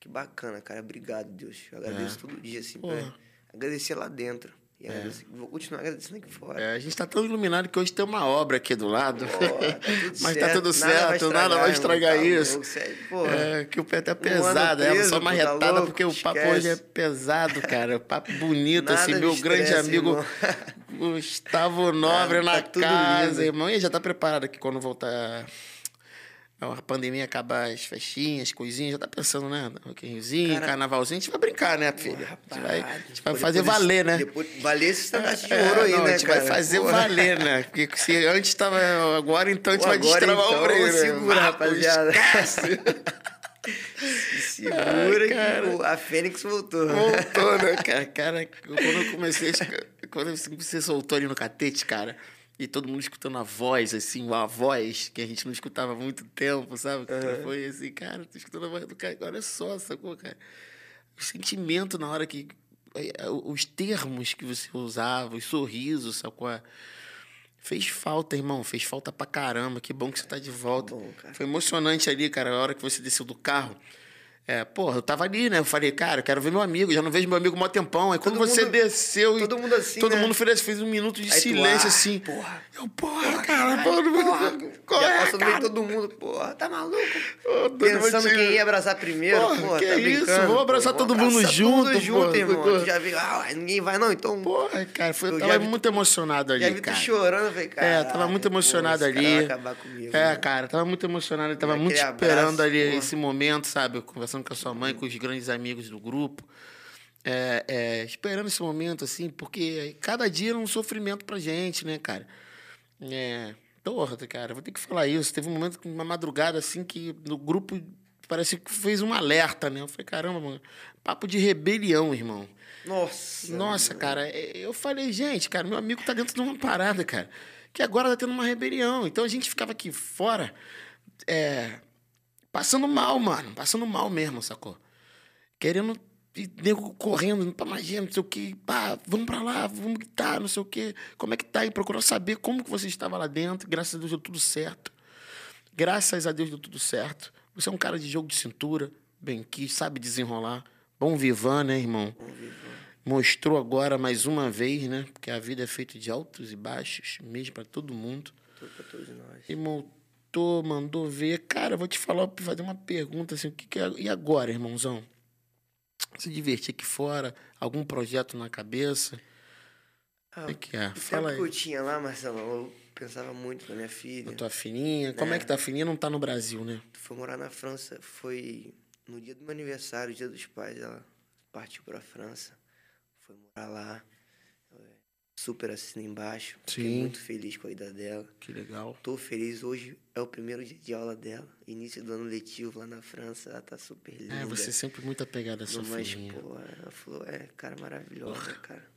que bacana, cara, obrigado, Deus. Eu agradeço todo dia, assim, pra agradecer lá dentro e agradecer- vou continuar agradecendo aqui fora. É, a gente tá tão iluminado que hoje tem uma obra aqui do lado. Pô, tá (laughs) Mas tá certo, tudo certo, nada vai estragar irmão, tá isso. louco, sério, porra. É, que o pé tá Um pesado, ela preso, só uma tá retada, louco? porque o papo Esquece. hoje é pesado, cara. Papo bonito, Nada assim, me meu grande estressa, amigo irmão. Gustavo (laughs) Nobre tá na tudo casa, lindo. irmão. E já tá preparado que quando voltar a pandemia acabar as festinhas, coisinhas, já tá pensando, né? Roquinhozinho, Cara- carnavalzinho, a gente vai brincar, né, filho? a gente vai, a gente vai Depois fazer desse- valer, né? Depois, valer esse estandarte de É, ouro aí, não, né, A gente cara? vai fazer Pô. valer, né? Porque se antes tava. Agora então a gente Pô, vai destravar então, o freio. né? segura, rapaziada. esquece. (laughs) Se segura Ai, cara. que a Fênix voltou. Voltou, né, (laughs) cara? Cara, quando eu comecei. Quando você soltou ali no catete, cara, e todo mundo escutando a voz, assim, a voz que a gente não escutava há muito tempo, sabe? Foi assim, cara, tô escutando a voz do cara. Olha só, sacou, cara? O sentimento na hora que. eh, Os termos que você usava, os sorrisos, sacou? Fez falta, irmão. Fez falta pra caramba. Que bom que você tá de volta. bom. Foi emocionante ali, cara, a hora que você desceu do carro. É, porra, eu tava ali, né? Eu falei, cara, eu quero ver meu amigo, já não vejo meu amigo há mó tempão. Aí quando Todo você mundo- desceu e. todo mundo assim, Todo né? mundo fez, fez um minuto de Aí tu, silêncio ah, assim. porra. Eu, porra, cara, mundo. Porra, Qual já é, passou no meio todo mundo, porra, tá maluco? Todo Pensando quem ia abraçar primeiro, Porra, porra, que tá isso, brincando. vamos abraçar pô, todo vamos mundo abraçar junto, Todo mundo junto, porra, irmão. porra. Tu já viu, ah, ninguém vai não, então... Porra, cara, foi, eu tava muito emocionado ali, já vi tu chorando, falei, cara. É, tava muito emocionado ali. Acabar comigo. É, né? cara, tava muito emocionado, tava muito esperando ali porra. esse momento, sabe? Conversando com a sua mãe, com os grandes amigos do grupo. É, é, esperando esse momento, assim, porque cada dia era um sofrimento pra gente, né, cara? É, porra, cara, vou ter que falar isso. Teve um momento, uma madrugada, assim, que no grupo parece que fez um alerta, né? Eu falei, caramba, mano, papo de rebelião, irmão. Nossa. Nossa, cara, é- eu falei, gente, cara, meu amigo tá dentro de uma parada, cara, que agora tá tendo uma rebelião. Então a gente ficava aqui fora, é, passando mal, mano, passando mal mesmo, sacou? Querendo, e nego correndo, pra magia, não sei o que, pá, vamos pra lá, vamos gritar, não sei o que, como é que tá? E procurou saber como que você estava lá dentro, graças a Deus deu tudo certo. Graças a Deus deu tudo certo. Você é um cara de jogo de cintura, bem quis, sabe desenrolar. Bom vivan, né, irmão? Mostrou agora mais uma vez, né? Porque a vida é feita de altos e baixos, mesmo para todo mundo. Tudo pra todos nós. E montou, mandou ver. Cara, vou te falar, fazer uma pergunta assim, o que, que é. E agora, irmãozão? Se divertir aqui fora? Algum projeto na cabeça? Ah, O que, que é? o Fala tempo que eu aí. tinha lá, Marcelo, eu pensava muito na minha filha. A tua fininha. Como é que tá a fininha? Não tá no Brasil, né? Foi morar na França, foi no dia do meu aniversário, dia dos pais, ela partiu pra França, foi morar lá. É, Super assina embaixo, fiquei Sim. muito feliz com a ida dela. Que legal. Tô feliz, hoje é o primeiro dia de aula dela, início do ano letivo lá na França, ela tá super linda. É, você sempre muito apegado à sua mas, filhinha. pô, ela falou, é, cara, maravilhosa, cara.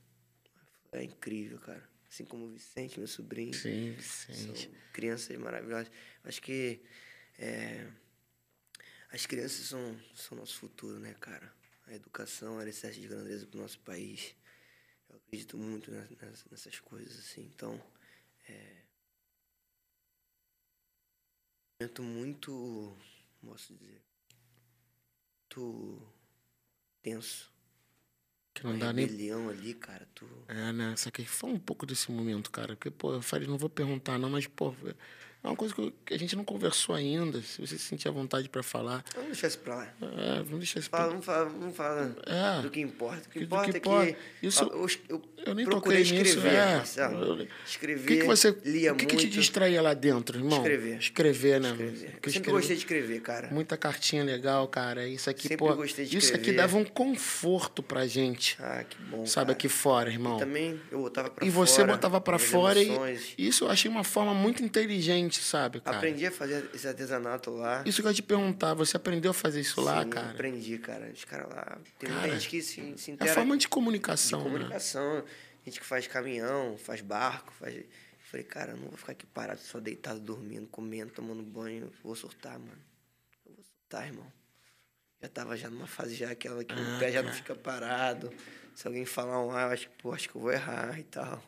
É incrível, cara. Assim como o Vicente, meu sobrinho. Sim, Vicente. São crianças maravilhosas. Acho que é, as crianças são, são nosso futuro, né, cara? A educação é alicerce de grandeza para o nosso país. Eu acredito muito ne- ness- nessas coisas, assim. Então, é... um momento muito, como posso dizer, muito tenso. Que não Uma dá nem rebelião ali, cara. Tu... É, né? Só que fala um pouco desse momento, cara. Porque, pô, eu falei, não vou perguntar, não, mas, pô, é uma coisa que, eu- a gente não conversou ainda. Se você sentir à vontade pra falar. Vamos deixar isso pra lá. É, vamos deixar isso Fala, pra... vamos falar, vamos falar É. do que importa. O que importa que é que. Isso- eu, eu, Eu nem procurei toquei nisso, escrever, é. Marcelo. Eu- Escrever. O que, que você. lia o que, muito. que te distraía lá dentro, irmão? Escrever. Escrever, né? Escrever. Eu sempre escrever- gostei de escrever, cara. Muita cartinha legal, cara. Isso aqui, Sempre pô. gostei de isso aqui escrever. dava um conforto pra gente. Ah, que bom. sabe, cara. aqui fora, irmão. Também eu botava pra E fora. você botava pra fora e isso eu achei uma forma muito inteligente, sabe, cara? Aprendi a fazer esse artesanato lá. Isso que eu ia te perguntar, você aprendeu a fazer isso lá, Sim, cara? Aprendi, cara. Os caras lá. Tem Cara, muita gente que se, se É a forma de de comunicação, né? comunicação. Gente que faz caminhão, faz barco, faz. Eu falei, cara, eu não vou ficar aqui parado, só deitado, dormindo, comendo, tomando banho. Eu vou surtar, mano. Eu vou surtar, irmão. Já tava já numa fase já aquela que Ah, o pé já não cara. fica parado. Se alguém falar um ah, eu acho que, pô, acho que eu vou errar e tal.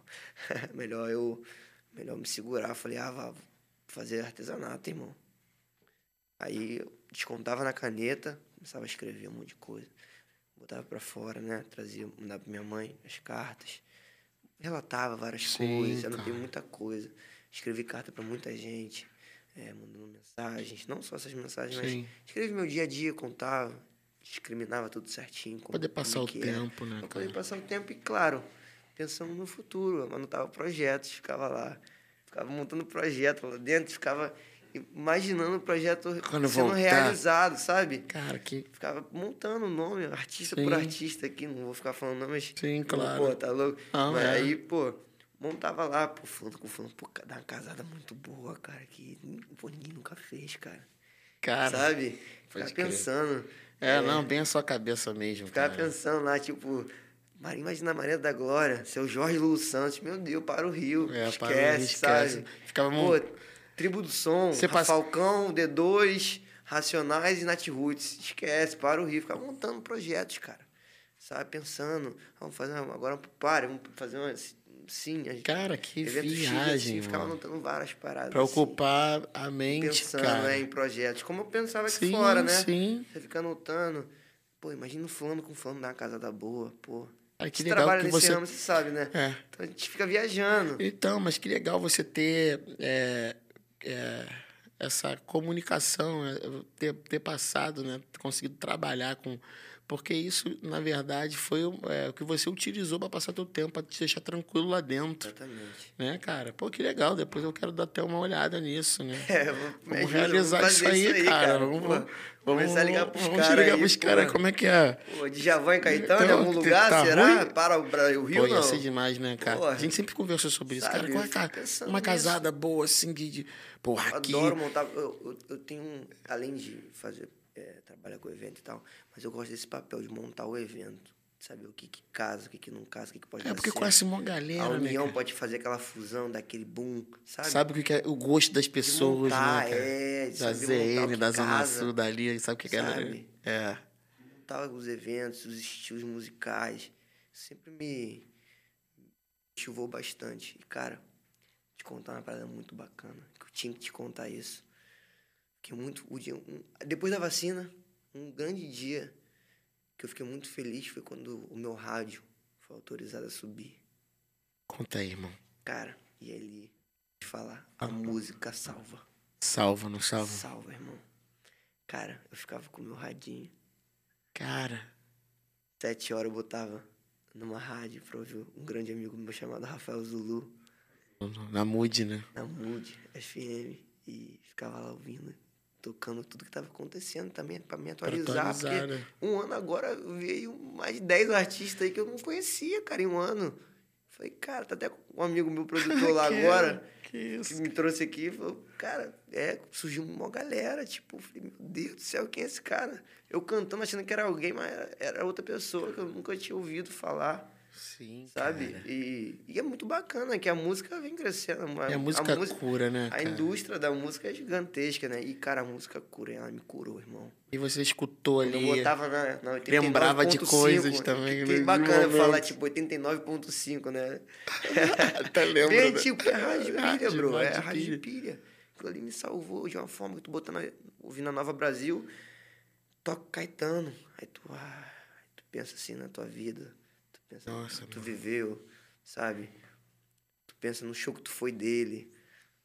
(laughs) melhor eu melhor me segurar. Falei, ah, vá, fazer artesanato, irmão. Aí eu descontava na caneta, começava a escrever um monte de coisa. Botava pra fora, né? Trazia, mandava pra minha mãe as cartas. Relatava várias Sim, coisas, anotei cara. muita coisa. Escrevi carta pra muita gente, é, mandando mensagens. Não só essas mensagens, Sim. mas escrevi meu dia a dia, contava, discriminava tudo certinho. como- Poder passar o que era. tempo, né, Pra cara? poder passar o tempo e, claro, pensando no futuro. Anotava projetos, ficava lá. Ficava montando projeto lá dentro, ficava imaginando o projeto Quando sendo voltar. realizado, sabe? Cara, que. Ficava montando o nome, artista Sim. por artista aqui, não vou ficar falando nome, mas. Sim, claro. Pô, tá louco? Não, mas é. aí, pô, montava lá, pô, falando com fulano, pô, dá uma casada muito boa, cara, que pô, ninguém nunca fez, cara. Cara. sabe? Ficava pensando. É, não, bem a sua cabeça mesmo. Ficava cara. pensando lá, tipo, imagina a Maria da Glória, seu Jorge Lulu Santos, meu Deus, para o Rio. É, esquece, para o Rio, esquece. sabe? Ficava Pô, mon- Tribo do Som, passa- Falcão, D2, Racionais e Nat Roots. Esquece, para o Rio. Ficava montando projetos, cara. Sabe, pensando, vamos fazer uma, agora um pare, vamos fazer uma sim. A gente, Cara, que X, viagem, assim, ficava mano. anotando várias paradas. Pra assim, ocupar a mente, pensando cara. né, em projetos. Como eu pensava aqui Sim, fora, né? sim. Você fica anotando. Pô, imagina fulano com fulano na casa da boa, pô. Ai, que você legal trabalha que nesse você... ramo, você sabe, né? É. Então a gente fica viajando. Então, mas que legal você ter é, é, essa comunicação, é, ter, ter passado, né? Ter conseguido trabalhar com. Porque isso, na verdade, foi o- é, o que você utilizou para passar teu tempo, para te deixar tranquilo lá dentro. Exatamente. Né, cara? Pô, que legal. Depois eu quero dar até uma olhada nisso, né? (laughs) É, vou, Vamos realizar vamos isso fazer aí, cara. Vamos, pô. vamos, começar a ligar pros vamos caras ligar aí, pros pô. caras, como é que é? Pô, de Javan e Caetano, em Então, algum que lugar, tá será? ruim? Para o Rio, Pô, ia não? ser demais, né, cara? Porra. A gente sempre conversou sobre isso, Sabe, cara. É, eu cara? Uma nisso. casada boa, assim, de... de porra, aqui... Adoro montar. Eu, eu, eu tenho, além de fazer, é, trabalhar com evento e tal, mas eu gosto desse papel de montar o evento. de Saber o que, que casa, o que, que não casa, o que, que pode É dar porque certo. conhece uma galera, A né, união cara? pode fazer aquela fusão, daquele boom, sabe? Sabe o que que é o gosto das De pessoas, montar, né, é, de da ZN, da Zona Sul, dali, sabe o que que é? sabe? É. montar os eventos, os estilos musicais. Sempre me chuvou bastante. E, cara, te contar uma parada muito bacana. Que eu tinha que te contar isso. Que muito. O dia, um- depois da vacina, um grande dia que eu fiquei muito feliz foi quando o meu rádio foi autorizado a subir. Conta aí, irmão. Cara, e te falar, a música salva. Salva, não salva? Salva, irmão. Cara, eu ficava com o meu radinho. Cara, Sete horas eu botava numa rádio pra ouvir um grande amigo meu chamado Rafael Zulu, na mood, né? na Mood FM, e ficava lá ouvindo, tocando tudo que tava acontecendo também, pra me Pra atualizar. atualizar, porque né? um ano agora veio mais de 10 artistas aí que eu não conhecia, cara, em um ano. Falei, cara, tá até com um amigo meu produtor (laughs) lá Que- agora. Que que isso? me trouxe aqui, falou, cara, é, surgiu uma galera, tipo, falei, meu Deus do céu, quem é esse cara? Eu cantando, achando que era alguém, mas era outra pessoa que eu nunca tinha ouvido falar, Sim, sabe? cara. E, e é muito bacana que a música vem crescendo. E a música cura, né, A cara? indústria da música é gigantesca, né? E, cara, a música cura, ela me curou, irmão. E você escutou ali... eu botava na, na 89.5, Lembrava de coisas também, Que né, bacana momentos. falar, tipo, 89.5, né? (laughs) Até lembro, Bem antigo, é rádio pilha, bro. É rádio rádio pilha. Aquilo ali me salvou de uma forma que tu botando, a- ouvindo a Nova Brasil, toca Caetano. Aí tu, ah, tu pensa assim na tua vida. Pensa no Nossa, tu mano. viveu, sabe? Tu pensa no show que tu foi dele.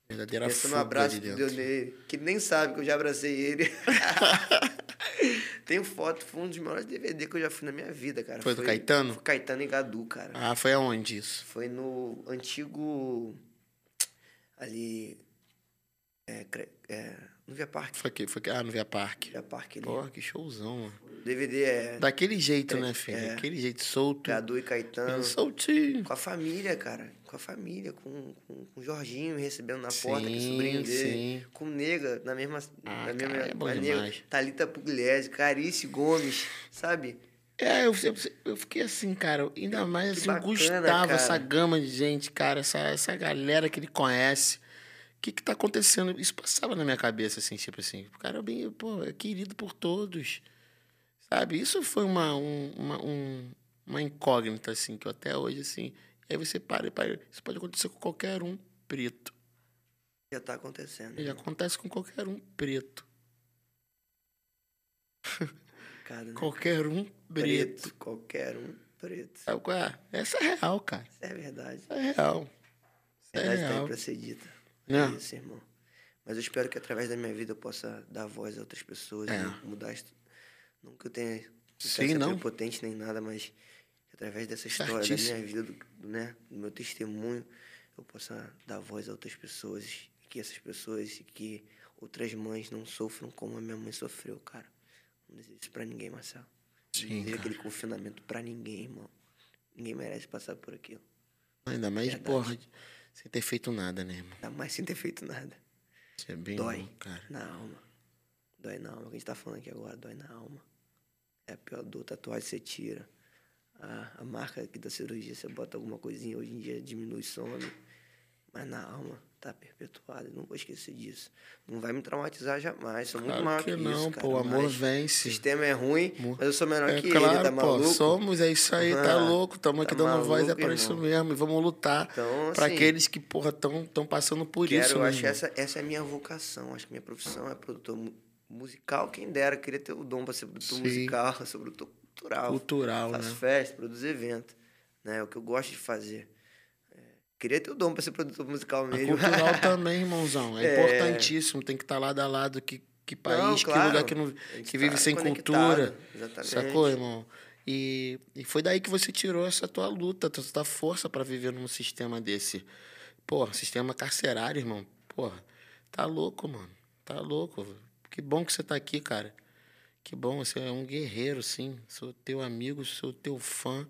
Verdadeira pensa no abraço de que tu deu nele. Que ele nem sabe que eu já abracei ele. (laughs) Tenho foto, foi um dos maiores DVD que eu já fui na minha vida, cara. Foi do Caetano? Foi Caetano e Gadu, cara. Ah, foi aonde isso? Foi no antigo. Ali. É, é, no Via Parque. Foi aqui, foi aqui. Ah, no Via Parque. Via Parque ali. Pô, que showzão, mano. DVD é Daquele jeito, né, filho? é. Daquele jeito solto. Gadu e Caetano. Soltinho. Com a família, cara. Com a família. Com, com, com o Jorginho recebendo na Sim, porta, que é sobrinho dele. sim. Com Nega, na mesma. Ah, na mesma cara, é bom a demais. Thalita Pugliese, Carice Gomes, sabe? É, eu, eu, eu fiquei assim, cara, ainda mais assim, bacana, Gustavo, cara. essa gama de gente, cara, essa, essa galera que ele conhece. O que que tá acontecendo? Isso passava na minha cabeça, assim, tipo assim, o cara é bem, pô, é querido por todos, sabe? Isso foi uma, um- uma, um- uma incógnita, assim, que eu até hoje, assim, aí você para e para, isso pode acontecer com qualquer um preto. Já tá acontecendo. E acontece com qualquer um preto. Cara, (laughs) né? Qualquer um preto. preto. Qualquer um preto. Sabe qual é? Essa é real, cara. Isso é verdade. Isso é real. Isso é verdade aí real. pra ser dita. É. É isso, irmão. Mas eu espero que através da minha vida eu possa dar voz a outras pessoas É. e mudar. Não eu tenha Sim, não. prepotente nem nada, mas através dessa história da Certíssimo. minha vida, do, do, né, do meu testemunho, eu possa dar voz a outras pessoas. Que essas pessoas e que outras mães não sofram como a minha mãe sofreu, cara. Não desejo isso pra ninguém, Marcelo. Não Sim, desejo cara. aquele confinamento pra ninguém, irmão. Ninguém merece passar por aquilo. Ainda mais, Verdade. porra, sem ter feito nada, né, irmão? Ainda mais sem ter feito nada. Isso é bem Dói. louco, cara. Na alma. Dói na alma. O que a gente tá falando aqui agora dói na alma. É a pior dor. Tatuagem você tira. A, a marca aqui da cirurgia você bota alguma coisinha. Hoje em dia diminui, some. Mas na alma, estar perpetuada. Eu não vou esquecer disso. Não vai me traumatizar jamais. Sou muito Claro maior que que, não, isso, pô, cara. o amor vence. O sistema é ruim, mas eu sou menor É que claro, ele, tá pô, maluco? somos, é isso aí, tá Ah, louco. Estamos aqui tá dando voz, é maluco, pra isso irmão. mesmo. E vamos lutar Então, pra assim, aqueles que, porra, estão passando por Quero, isso. eu acho que essa, essa é a minha vocação. Acho que minha profissão é produtor musical. Quem dera, queria ter o dom para ser produtor Sim. musical, (laughs) ser produtor cultural. Cultural, Faço né? festa, produzo evento. Né? É o que eu gosto de fazer. É, queria ter o dom para ser produtor musical A mesmo. cultural (laughs) também, irmãozão. É, É. importantíssimo. Tem que estar lado a lado. Que, que país, Não, que claro. lugar que, não, A que vive tá sem cultura. Exatamente. Sacou, irmão? E, e foi daí que você tirou essa tua luta, tua, tua força pra viver num sistema desse. Porra, sistema carcerário, irmão. Porra, tá louco, mano. Tá louco. Que bom que você tá aqui, cara. Que bom, você é um guerreiro, sim. Sou teu amigo, sou teu fã.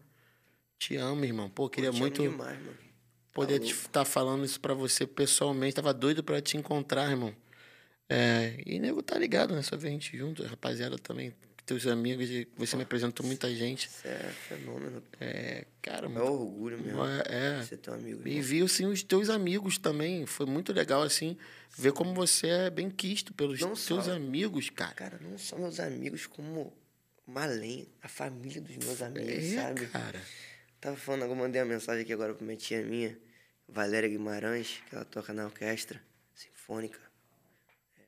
Te amo, irmão. Pô, queria muito demais, mano. Tá poder louco. estar falando isso pra você pessoalmente. Tava doido pra te encontrar, irmão. É, e nego tá ligado, né? Só ver a gente junto, rapaziada também. Teus amigos, e você me apresentou muita gente. Isso é fenômeno. É, cara, É muito, orgulho mesmo. é, Ser teu amigo. e vi assim, os teus amigos também. Foi muito legal, assim, ver como você é bem quisto pelos Não teus só- amigos, cara. Cara, não só meus amigos, como uma além, a família dos meus amigos, É, sabe? cara. Tava falando, eu mandei uma mensagem aqui agora pra minha tia minha, Valéria Guimarães, que ela toca na orquestra sinfônica.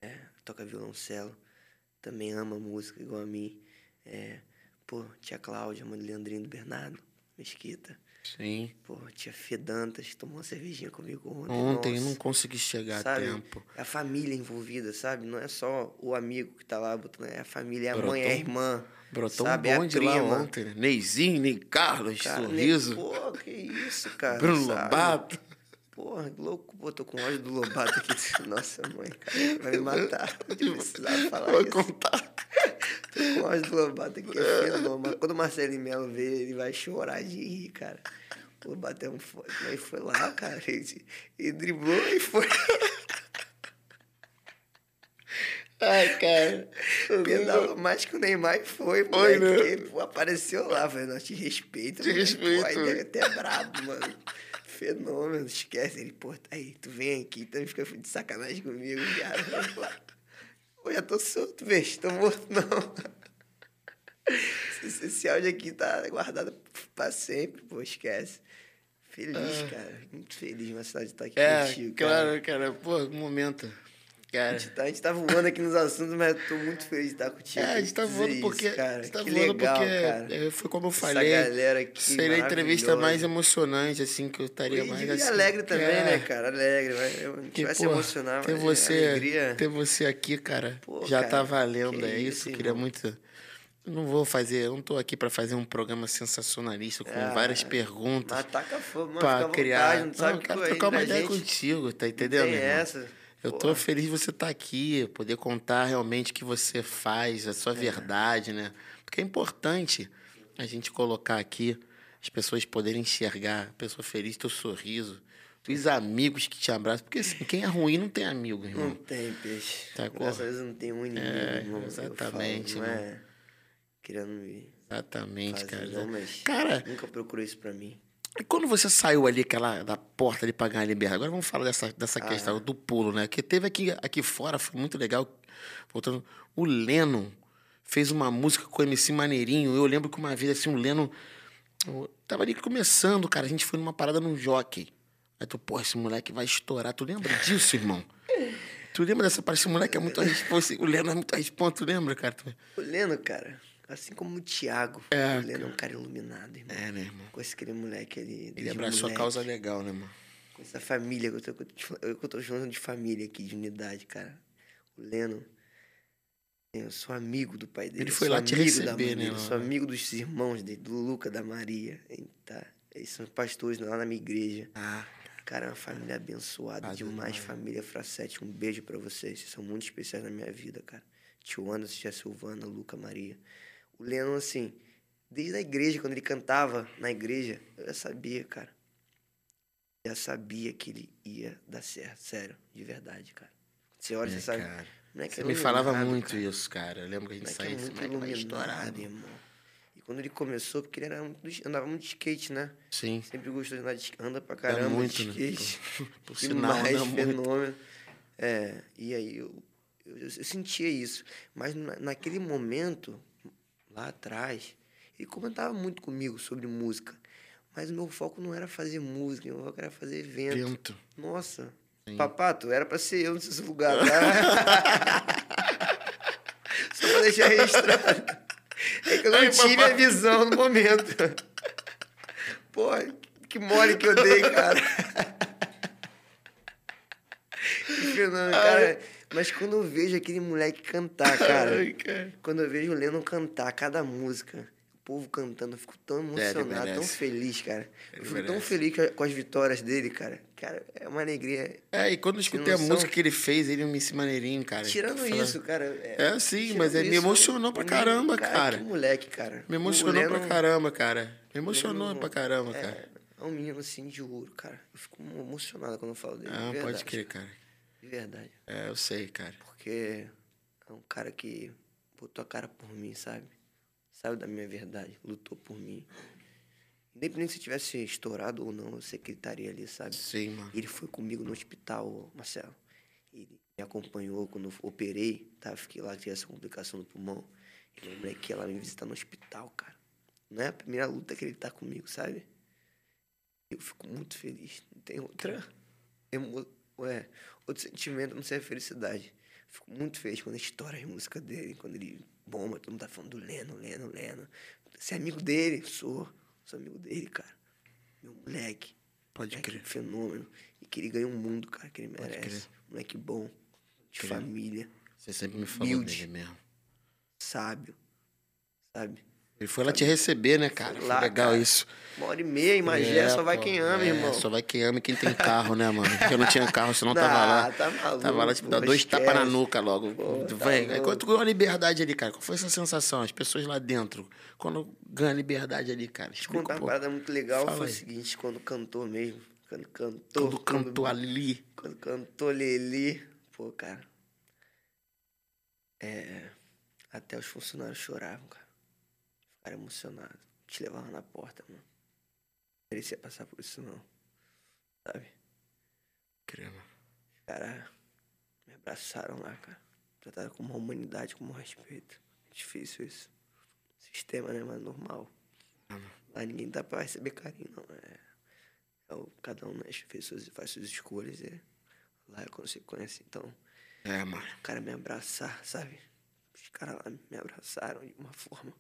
É, toca violoncelo. Também ama música igual a mim. É, pô, tia Cláudia, mãe do Leandrinho do Bernardo, Mesquita. Sim. Pô, tia Fedantas, tomou uma cervejinha comigo ontem. Ontem eu nossa. não consegui chegar sabe? a tempo. É a família envolvida, sabe? Não é só o amigo que tá lá botando, é a família, é a Brotou mãe, é a irmã. Brotou sabe? um É bonde lá prima. ontem. né? Neizinho, Ney Carlos, Cara, Sorriso, Pô, que isso, cara. Bruno sabe? Lobato. Porra, louco. Pô, tô com ódio do Lobato aqui. (laughs) Nossa, mãe, cara, vai me matar. Eu precisava falar Vou isso. contar. (laughs) Tô com ódio do Lobato aqui. É Quando o Marcelinho Melo vê, ele vai chorar de rir, cara. O Lobato é um foda. Mas foi lá, cara. Ele, ele driblou e foi. (laughs) Ai, cara. Pedalou mais que o Neymar e foi, Foi, moleque. né? Pô, apareceu lá, velho. Nós te respeito. Te moleque. respeito. Pô, ele é até brabo, mano. Fenômeno, esquece. Ele, pô, tá aí, tu vem aqui, também fica de sacanagem comigo, viado. (laughs) Pô, já tô solto, vez, tô morto, não. (laughs) Esse, esse áudio aqui tá guardado pra sempre, pô, esquece. Feliz, cara. Muito feliz, uma cidade de estar aqui É, contigo, cara. claro, cara. Pô, momento. Cara. A gente, tá, a gente tá voando aqui nos assuntos, mas eu tô muito feliz de estar contigo. É, a gente tá voando isso, porque. cara. a gente tá que voando legal, porque. cara. é, foi como eu Essa falei. galera aqui. Seria a entrevista mais emocionante, assim, que eu estaria mais e assim. alegre também, é, né, cara? Alegre. Vai, eu- a gente Que, vai se emocionar, ter você, é alegria. ter você aqui, cara, Pô, já cara, tá valendo, é isso. queria muito. Não vou fazer, eu não tô aqui pra fazer um programa sensacionalista com Ah, várias perguntas Mas taca fogo, mano. pra criar. vontade, não sabe não, que quero tu trocar uma ideia gente contigo, tá não entendendo? Tem irmão? essa. Eu tô Porra. feliz de você estar aqui, poder contar realmente o que você faz, a É. sua verdade, né? Porque é importante a gente colocar aqui, as pessoas poderem enxergar, a pessoa feliz, teu sorriso, os amigos que te abraçam. Porque assim, quem é ruim não tem amigo, Não irmão. tem peixe. Tá, Graças a Deus não tem um inimigo, É, irmão. eu falo, exatamente, não irmão. é querendo me Exatamente, fazer, cara. não, mas Cara, nunca procurou isso pra mim. E quando você saiu ali aquela, da porta pra ganhar a liberdade, agora vamos falar dessa, Ah. dessa questão do pulo, né? Que teve aqui, aqui fora, foi muito legal. Voltando, o Lennon fez uma música com o MC Maneirinho. Eu lembro que uma vez, assim, o Lennon eu tava ali começando, cara. A gente foi numa parada num jockey. Aí tu, pô, esse moleque vai estourar. Tu lembra disso, irmão? Tu lembra dessa parte? Esse moleque é muito (laughs) a responsa. O Lennon é muito a responsa. Tu lembra, cara? O Leno, cara, assim como o Thiago, É, o Leno é um cara iluminado, irmão. É, né, irmão? Com esse aquele moleque ali. Ele abraçou a moleque, causa legal, né, mano? Com essa família que eu tô, que eu tô te fal- eu que eu tô chamando de família aqui, de unidade, cara. O Leno. Eu sou amigo do pai dele. Ele foi lá te amigo da receber, mãe né, dele, Sou né? amigo dos irmãos dele, do Luca, da Maria. Tá? Eles são pastores lá na minha igreja. Ah, Cara, é uma família abençoada Ah, demais, família Fracete. Um beijo pra vocês. Vocês são muito especiais na minha vida, cara. Tio Anderson, tia Silvana, Luca, Maria. O Lennon, assim, desde a igreja, quando ele cantava na igreja, eu já sabia, cara. Já sabia que ele ia dar certo, sério, de verdade, cara. Você olha, é, você sabe. cara. moleque Você é me falava muito cara. isso, cara. Eu lembro que a gente saía é esse muito moleque vai estourar. irmão. E quando ele começou, porque ele era muito, andava muito de skate, né? Sim. Sempre gostou de andar de skate, anda pra caramba muito, de né? skate. Por Que (laughs) sinal, mais anda muito. fenômeno. É, e aí eu, eu, eu sentia isso. Mas na, naquele momento, lá atrás, ele comentava muito comigo sobre música. Mas o meu foco não era fazer música, o meu foco era fazer evento. Vento. Nossa. Papato, era pra ser eu nesse lugar, tá? (laughs) Só pra deixar registrado. É que eu não Aí, tive papato. a visão no momento. Pô, que mole que eu dei, cara. (laughs) Que fenômeno, cara. Mas quando eu vejo aquele moleque cantar, cara, Ai, cara. quando eu vejo o Lennon cantar cada música, o povo cantando, eu fico tão É, emocionado, tão merece. feliz, cara. Eu fico tão feliz com as vitórias dele, cara. Cara, é uma alegria. É, e quando eu escutei a música que ele fez, ele me esse maneirinho, cara. Tirando isso, cara. É, sim, tirando mas ele me emocionou pra o caramba, menino- cara. Que moleque, cara. Me emocionou pra Lennon caramba, cara. Me emocionou Lennon pra caramba, é, cara. É um menino assim de ouro, cara. Eu fico emocionado quando eu falo dele. Ah, verdade, pode crer, cara. De verdade. É, eu sei, cara. Porque é um cara que botou a cara por mim, sabe? Sabe da minha verdade, lutou por mim. Independente se tivesse estourado ou não, eu sei que ele estaria ali, sabe? Sim, mano. Ele foi comigo no hospital, Marcelo. Ele me acompanhou quando eu operei, tá? Fiquei lá, tive essa complicação no pulmão. Ele é moleque ia lá me visitar no hospital, cara. Não é a primeira luta que ele tá comigo, sabe? Eu fico muito feliz. Não tem outra. Emo... Ué, outro sentimento não sei a felicidade. Fico muito feliz quando estoura as músicas dele, quando ele bomba, todo mundo tá falando do Leno, Leno, Leno. Você é amigo dele? Sou. Sou amigo dele, cara. Meu moleque. Pode Moleque crer. fenômeno. E que ele ganha um mundo, cara, que ele Pode merece. Moleque bom, de Crer. família, Você sempre me falou Humilde. dele mesmo. sábio, sabe? Ele foi lá te receber, né, cara? Foi Lá, legal cara. isso. Uma hora e meia, imagina, É, só vai pô. quem ama, É, irmão. Só vai quem ama e quem tem carro, né, mano? Porque eu não tinha carro, senão (laughs) tava Nah, lá. tá maluco, Tava lá, tipo, dá dois tapas na nuca logo. Pô, tá Vem. Aí louco. quando tu ganhou a liberdade ali, cara, qual foi essa sensação? As pessoas lá dentro, quando ganha a liberdade ali, cara. Explica contar um uma parada muito legal Fala foi o aí. seguinte, quando cantou mesmo. Quando cantou. Quando cantou ali. Quando cantou Lili. Pô, cara. É. Até os funcionários choravam, cara. Ficaram emocionados. Te levavam na porta, mano. Não merecia passar por isso, não. Sabe? Crema. Os caras me abraçaram lá, cara. Trataram com uma humanidade, com um respeito. É difícil isso. Sistema, né, mas normal. Lá ninguém dá pra receber carinho, não. É, é o, cada um né, fez suas, faz suas escolhas e lá é consequência. Então, É, mano. o cara me abraçar, sabe? Os caras lá me abraçaram de uma forma.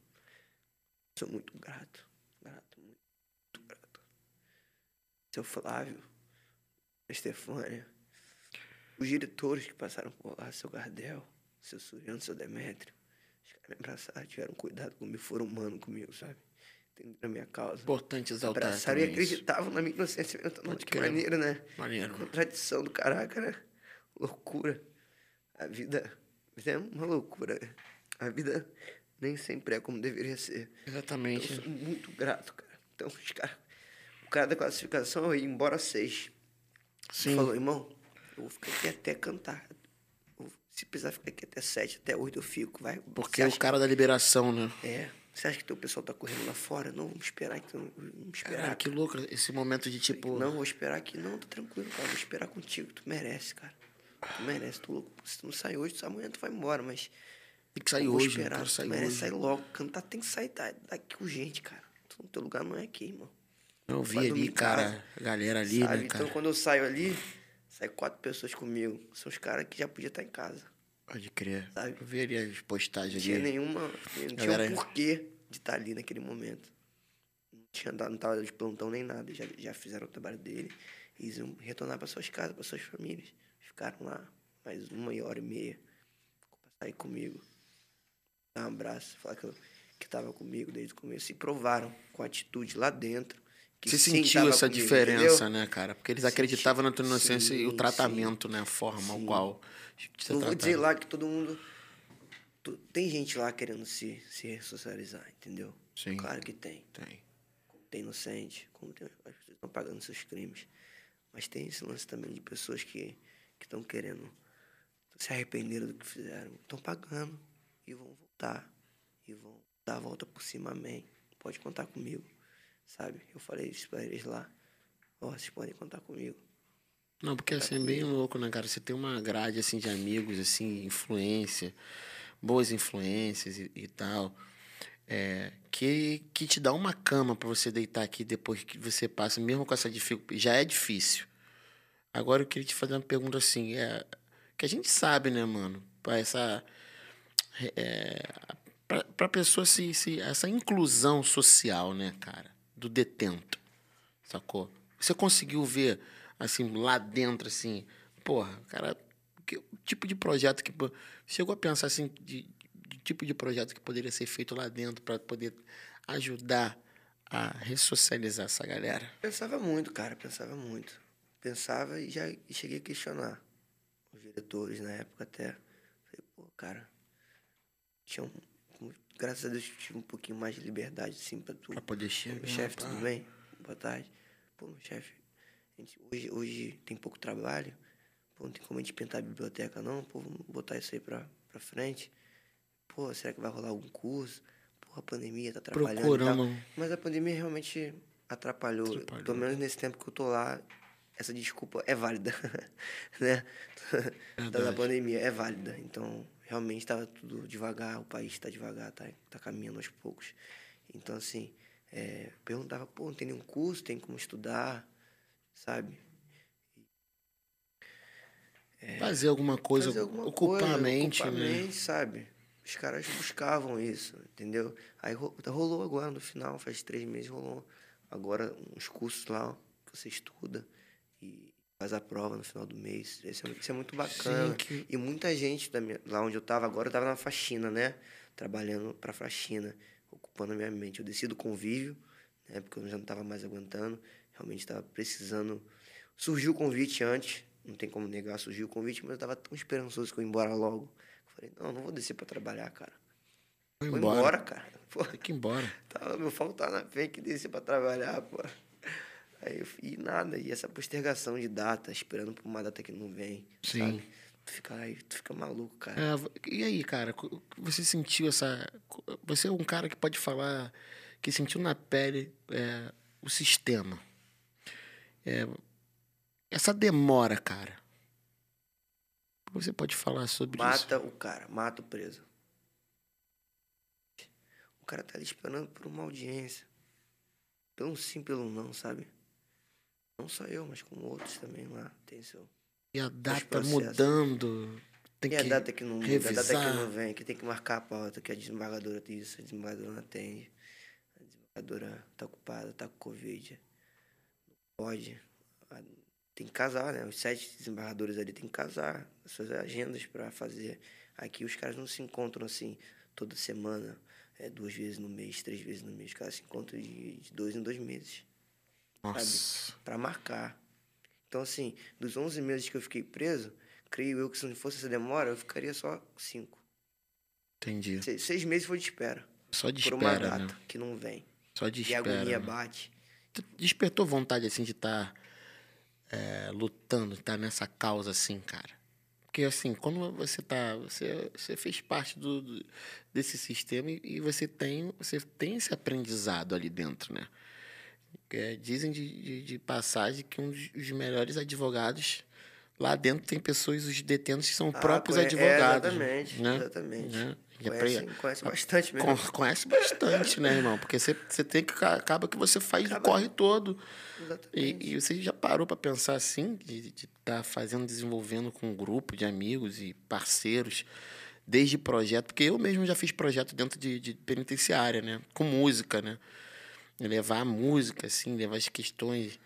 Sou muito grato. Grato, muito, grato. Seu Flávio, Estefânia, os diretores que passaram por lá, seu Gardel, seu Suriano, seu Demétrio. Os caras me abraçaram, tiveram cuidado comigo, foram humanos comigo, sabe? Entenderam a minha causa. Importante exaltar abraçaram e isso. acreditavam na minha inocência. Pode que maneiro, né? Maneiro. Contradição do caraca, né? Loucura. A vida, a vida é uma loucura. A vida nem sempre é como deveria ser. Então, Exatamente. eu sou muito grato, cara. Então, os cara, o cara da classificação ia embora seis. Sim. Falou, irmão, eu vou ficar aqui até cantar. Eu- Se precisar ficar aqui até sete, até oito, eu fico. Vai. Porque Você o cara da liberação, né? que- É. Você acha que teu pessoal tá correndo lá fora? Não, vamos esperar aqui. Vamos esperar. Caralho, que louco esse momento de tipo. Não, vou esperar aqui. Não, tá tranquilo, cara. Vou esperar contigo. Tu merece, cara. Tu merece. Tu louco. Se tu não sair hoje, tu amanhã tu vai embora, mas. Tem que sair eu hoje, eu esperar. quero sair merece hoje. sair logo. Cantar tem que sair da- daqui urgente, cara. Tu, teu lugar não é aqui, irmão. Eu vi ali, cara, a galera ali, Sabe? né, cara? Então, quando eu saio ali, sai quatro pessoas comigo. São os caras que já podiam estar em casa. Pode crer. Sabe? Eu vi ali as postagens Não tinha ali. nenhuma. Não tinha Galera- um porquê de estar ali naquele momento. Não tinha dado, não tava de plantão nem nada. Já, já fizeram o trabalho dele. E eles iam retornar para suas casas, para suas famílias. Ficaram lá mais uma hora e meia pra sair comigo. Dar um abraço, falar que, eu, que tava comigo desde o começo. E provaram com atitude lá dentro. Que Você sim, sentiu essa comigo, diferença, entendeu? né, cara? Porque eles Senti. acreditavam na tua inocência e o Sim, tratamento, né? A forma ao Sim. qual você Não vou dizer lá que todo mundo. Tem gente lá querendo se, se ressocializar, entendeu? Sim. Claro que tem. Tem. Como tem inocente, como tem, as pessoas estão pagando seus crimes. Mas tem esse lance também de pessoas que estão querendo se arrependeram do que fizeram. Estão pagando e voltar. E vão dar a volta por cima, amém. pode contar comigo, sabe? Eu falei isso pra eles lá. Ó, vocês podem contar comigo. Não, porque assim, é bem louco, né, cara? Você tem uma grade, assim, de amigos, assim, influência, boas influências e, e tal, é, que, que te dá uma cama para você deitar aqui depois que você passa, mesmo com essa dificuldade. Já é difícil. Agora eu queria te fazer uma pergunta assim, é, que a gente sabe, né, mano? Pra essa... É, pra, pra pessoa se, se... Essa inclusão social, né, cara? Do detento, sacou? Você conseguiu ver assim, lá dentro, assim, porra, cara, que tipo de projeto que. Chegou a pensar assim, de, de tipo de projeto que poderia ser feito lá dentro para poder ajudar a ressocializar essa galera? Pensava muito, cara, pensava muito. Pensava e já cheguei a questionar os diretores na época até. Falei, pô, cara, tinha um, graças a Deus tive um pouquinho mais de liberdade, assim, pra tu. Pra poder chegar. Chefe, tudo bem? Boa tarde. Pô, meu chefe, hoje, hoje tem pouco trabalho, pô, não tem como a gente pintar a biblioteca não, pô, vamos botar isso aí pra, pra frente. Pô, será que vai rolar algum curso? Pô, a pandemia tá atrapalhando Procurando. Mas a pandemia realmente atrapalhou. Atrapalhou. Pelo menos nesse tempo que eu tô lá, essa desculpa é válida, (laughs) né? da, da Verdade. pandemia é válida. Então, realmente estava tudo devagar, o país está devagar, tá, tá caminhando aos poucos. Então, assim, é, perguntava, pô, não tem nenhum curso, tem como estudar, sabe? Fazer alguma coisa, Fazer alguma ocupar coisa, a mente, ocupar a né? mente, sabe? Os caras buscavam isso, entendeu? Aí ro- rolou agora no final, faz três meses, rolou agora uns cursos lá que você estuda e faz a prova no final do mês. Isso é, isso é muito bacana. Sim, que- E muita gente da minha- lá onde eu tava, agora eu tava na faxina, né? Trabalhando pra faxina, ocupando a minha mente. Eu desci do convívio, né? Porque eu já não tava mais aguentando. Realmente tava precisando. Surgiu o convite antes, não tem como negar, surgiu o convite, mas eu tava tão esperançoso que eu ia embora logo. Eu falei, não, não vou descer pra trabalhar, cara. Vou embora. embora, cara. Pô, Tem que ir embora. (laughs) tava, meu foco tava na frente que descer pra trabalhar, pô. Aí eu e nada, e essa postergação de data, esperando por uma data que não vem. Sim. Sabe? Tu fica, aí, tu fica maluco, cara. É, e aí, cara, você sentiu essa. Você é um cara que pode falar que sentiu na pele é, o sistema. É, essa demora, cara. Você pode falar sobre isso? Mata o cara, mata o preso. O cara tá ali esperando por uma audiência. Pelo sim, pelo não, sabe? Não só eu, mas como outros também lá. Tem seu. E a data mudando. Tem e que a data que não muda, a data revisar. que não vem, que tem que marcar a pauta, que a desembargadora diz, a desembargadora não atende. A desembargadora tá ocupada, tá com Covid. Não pode. Tem que casar, né? Os sete desembargadores ali tem que casar. As suas agendas para fazer. Aqui os caras não se encontram assim toda semana, é, duas vezes no mês, três vezes no mês. Os caras se encontram de, de dois em dois meses Nossa. para marcar. Então, assim, dos 11 meses que eu fiquei preso, creio eu que se não fosse essa demora, eu ficaria só cinco. Entendi. Se- Seis meses foi de espera. Só de por uma espera, data né? que não vem. Só de e a espera. agonia né? bate. Despertou vontade, assim, de estar lutando, estar nessa causa, assim, cara? Porque, assim, quando você tá... Você, você fez parte do, do- desse sistema e, e você, tem, você tem esse aprendizado ali dentro, né? É, dizem de, de, de passagem que um dos os melhores advogados... Lá dentro tem pessoas, os detentos, que são Ah, próprios conhe- é, advogados. exatamente, né? exatamente. Né? E Conhece, apre- conhece bastante mesmo. Con- Conhece bastante, né, irmão? Porque você, você tem que. Acaba que você faz o Acaba- corre todo. Exatamente. E, e você já parou para pensar assim, de estar fazendo, desenvolvendo com um grupo de amigos e parceiros, desde projeto, porque eu mesmo já fiz projeto dentro de, de penitenciária, né? Com música, né? Levar a música, assim, levar as questões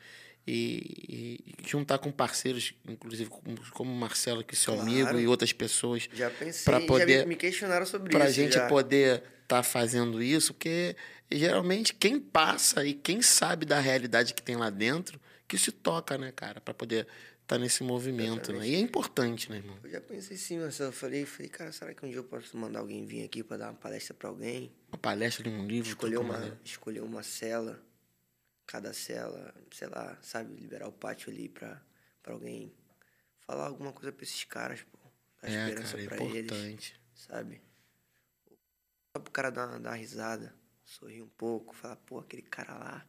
e, e juntar com parceiros, inclusive como, o Marcelo, que é seu Claro. amigo, e outras pessoas, Já pensei, pra já poder- me, me questionaram sobre para a isso. gente já. poder estar fazendo isso, porque geralmente quem passa e quem sabe da realidade que tem lá dentro, que se toca, né, cara, para poder estar nesse movimento, né? E é importante, né, irmão? Eu já pensei sim, Marcelo. Eu falei, falei, cara, será que um dia eu posso mandar alguém vir aqui para dar uma palestra para alguém? Uma palestra de um livro, escolher uma, ideia. escolher uma cela, cada cela, sei lá, sabe, liberar o pátio ali pra, pra alguém falar alguma coisa pra esses caras, pô. Dar É, esperança cara, é pra eles, importante. sabe? Só pro cara dar, dar uma risada, sorrir um pouco, falar, pô, aquele cara lá.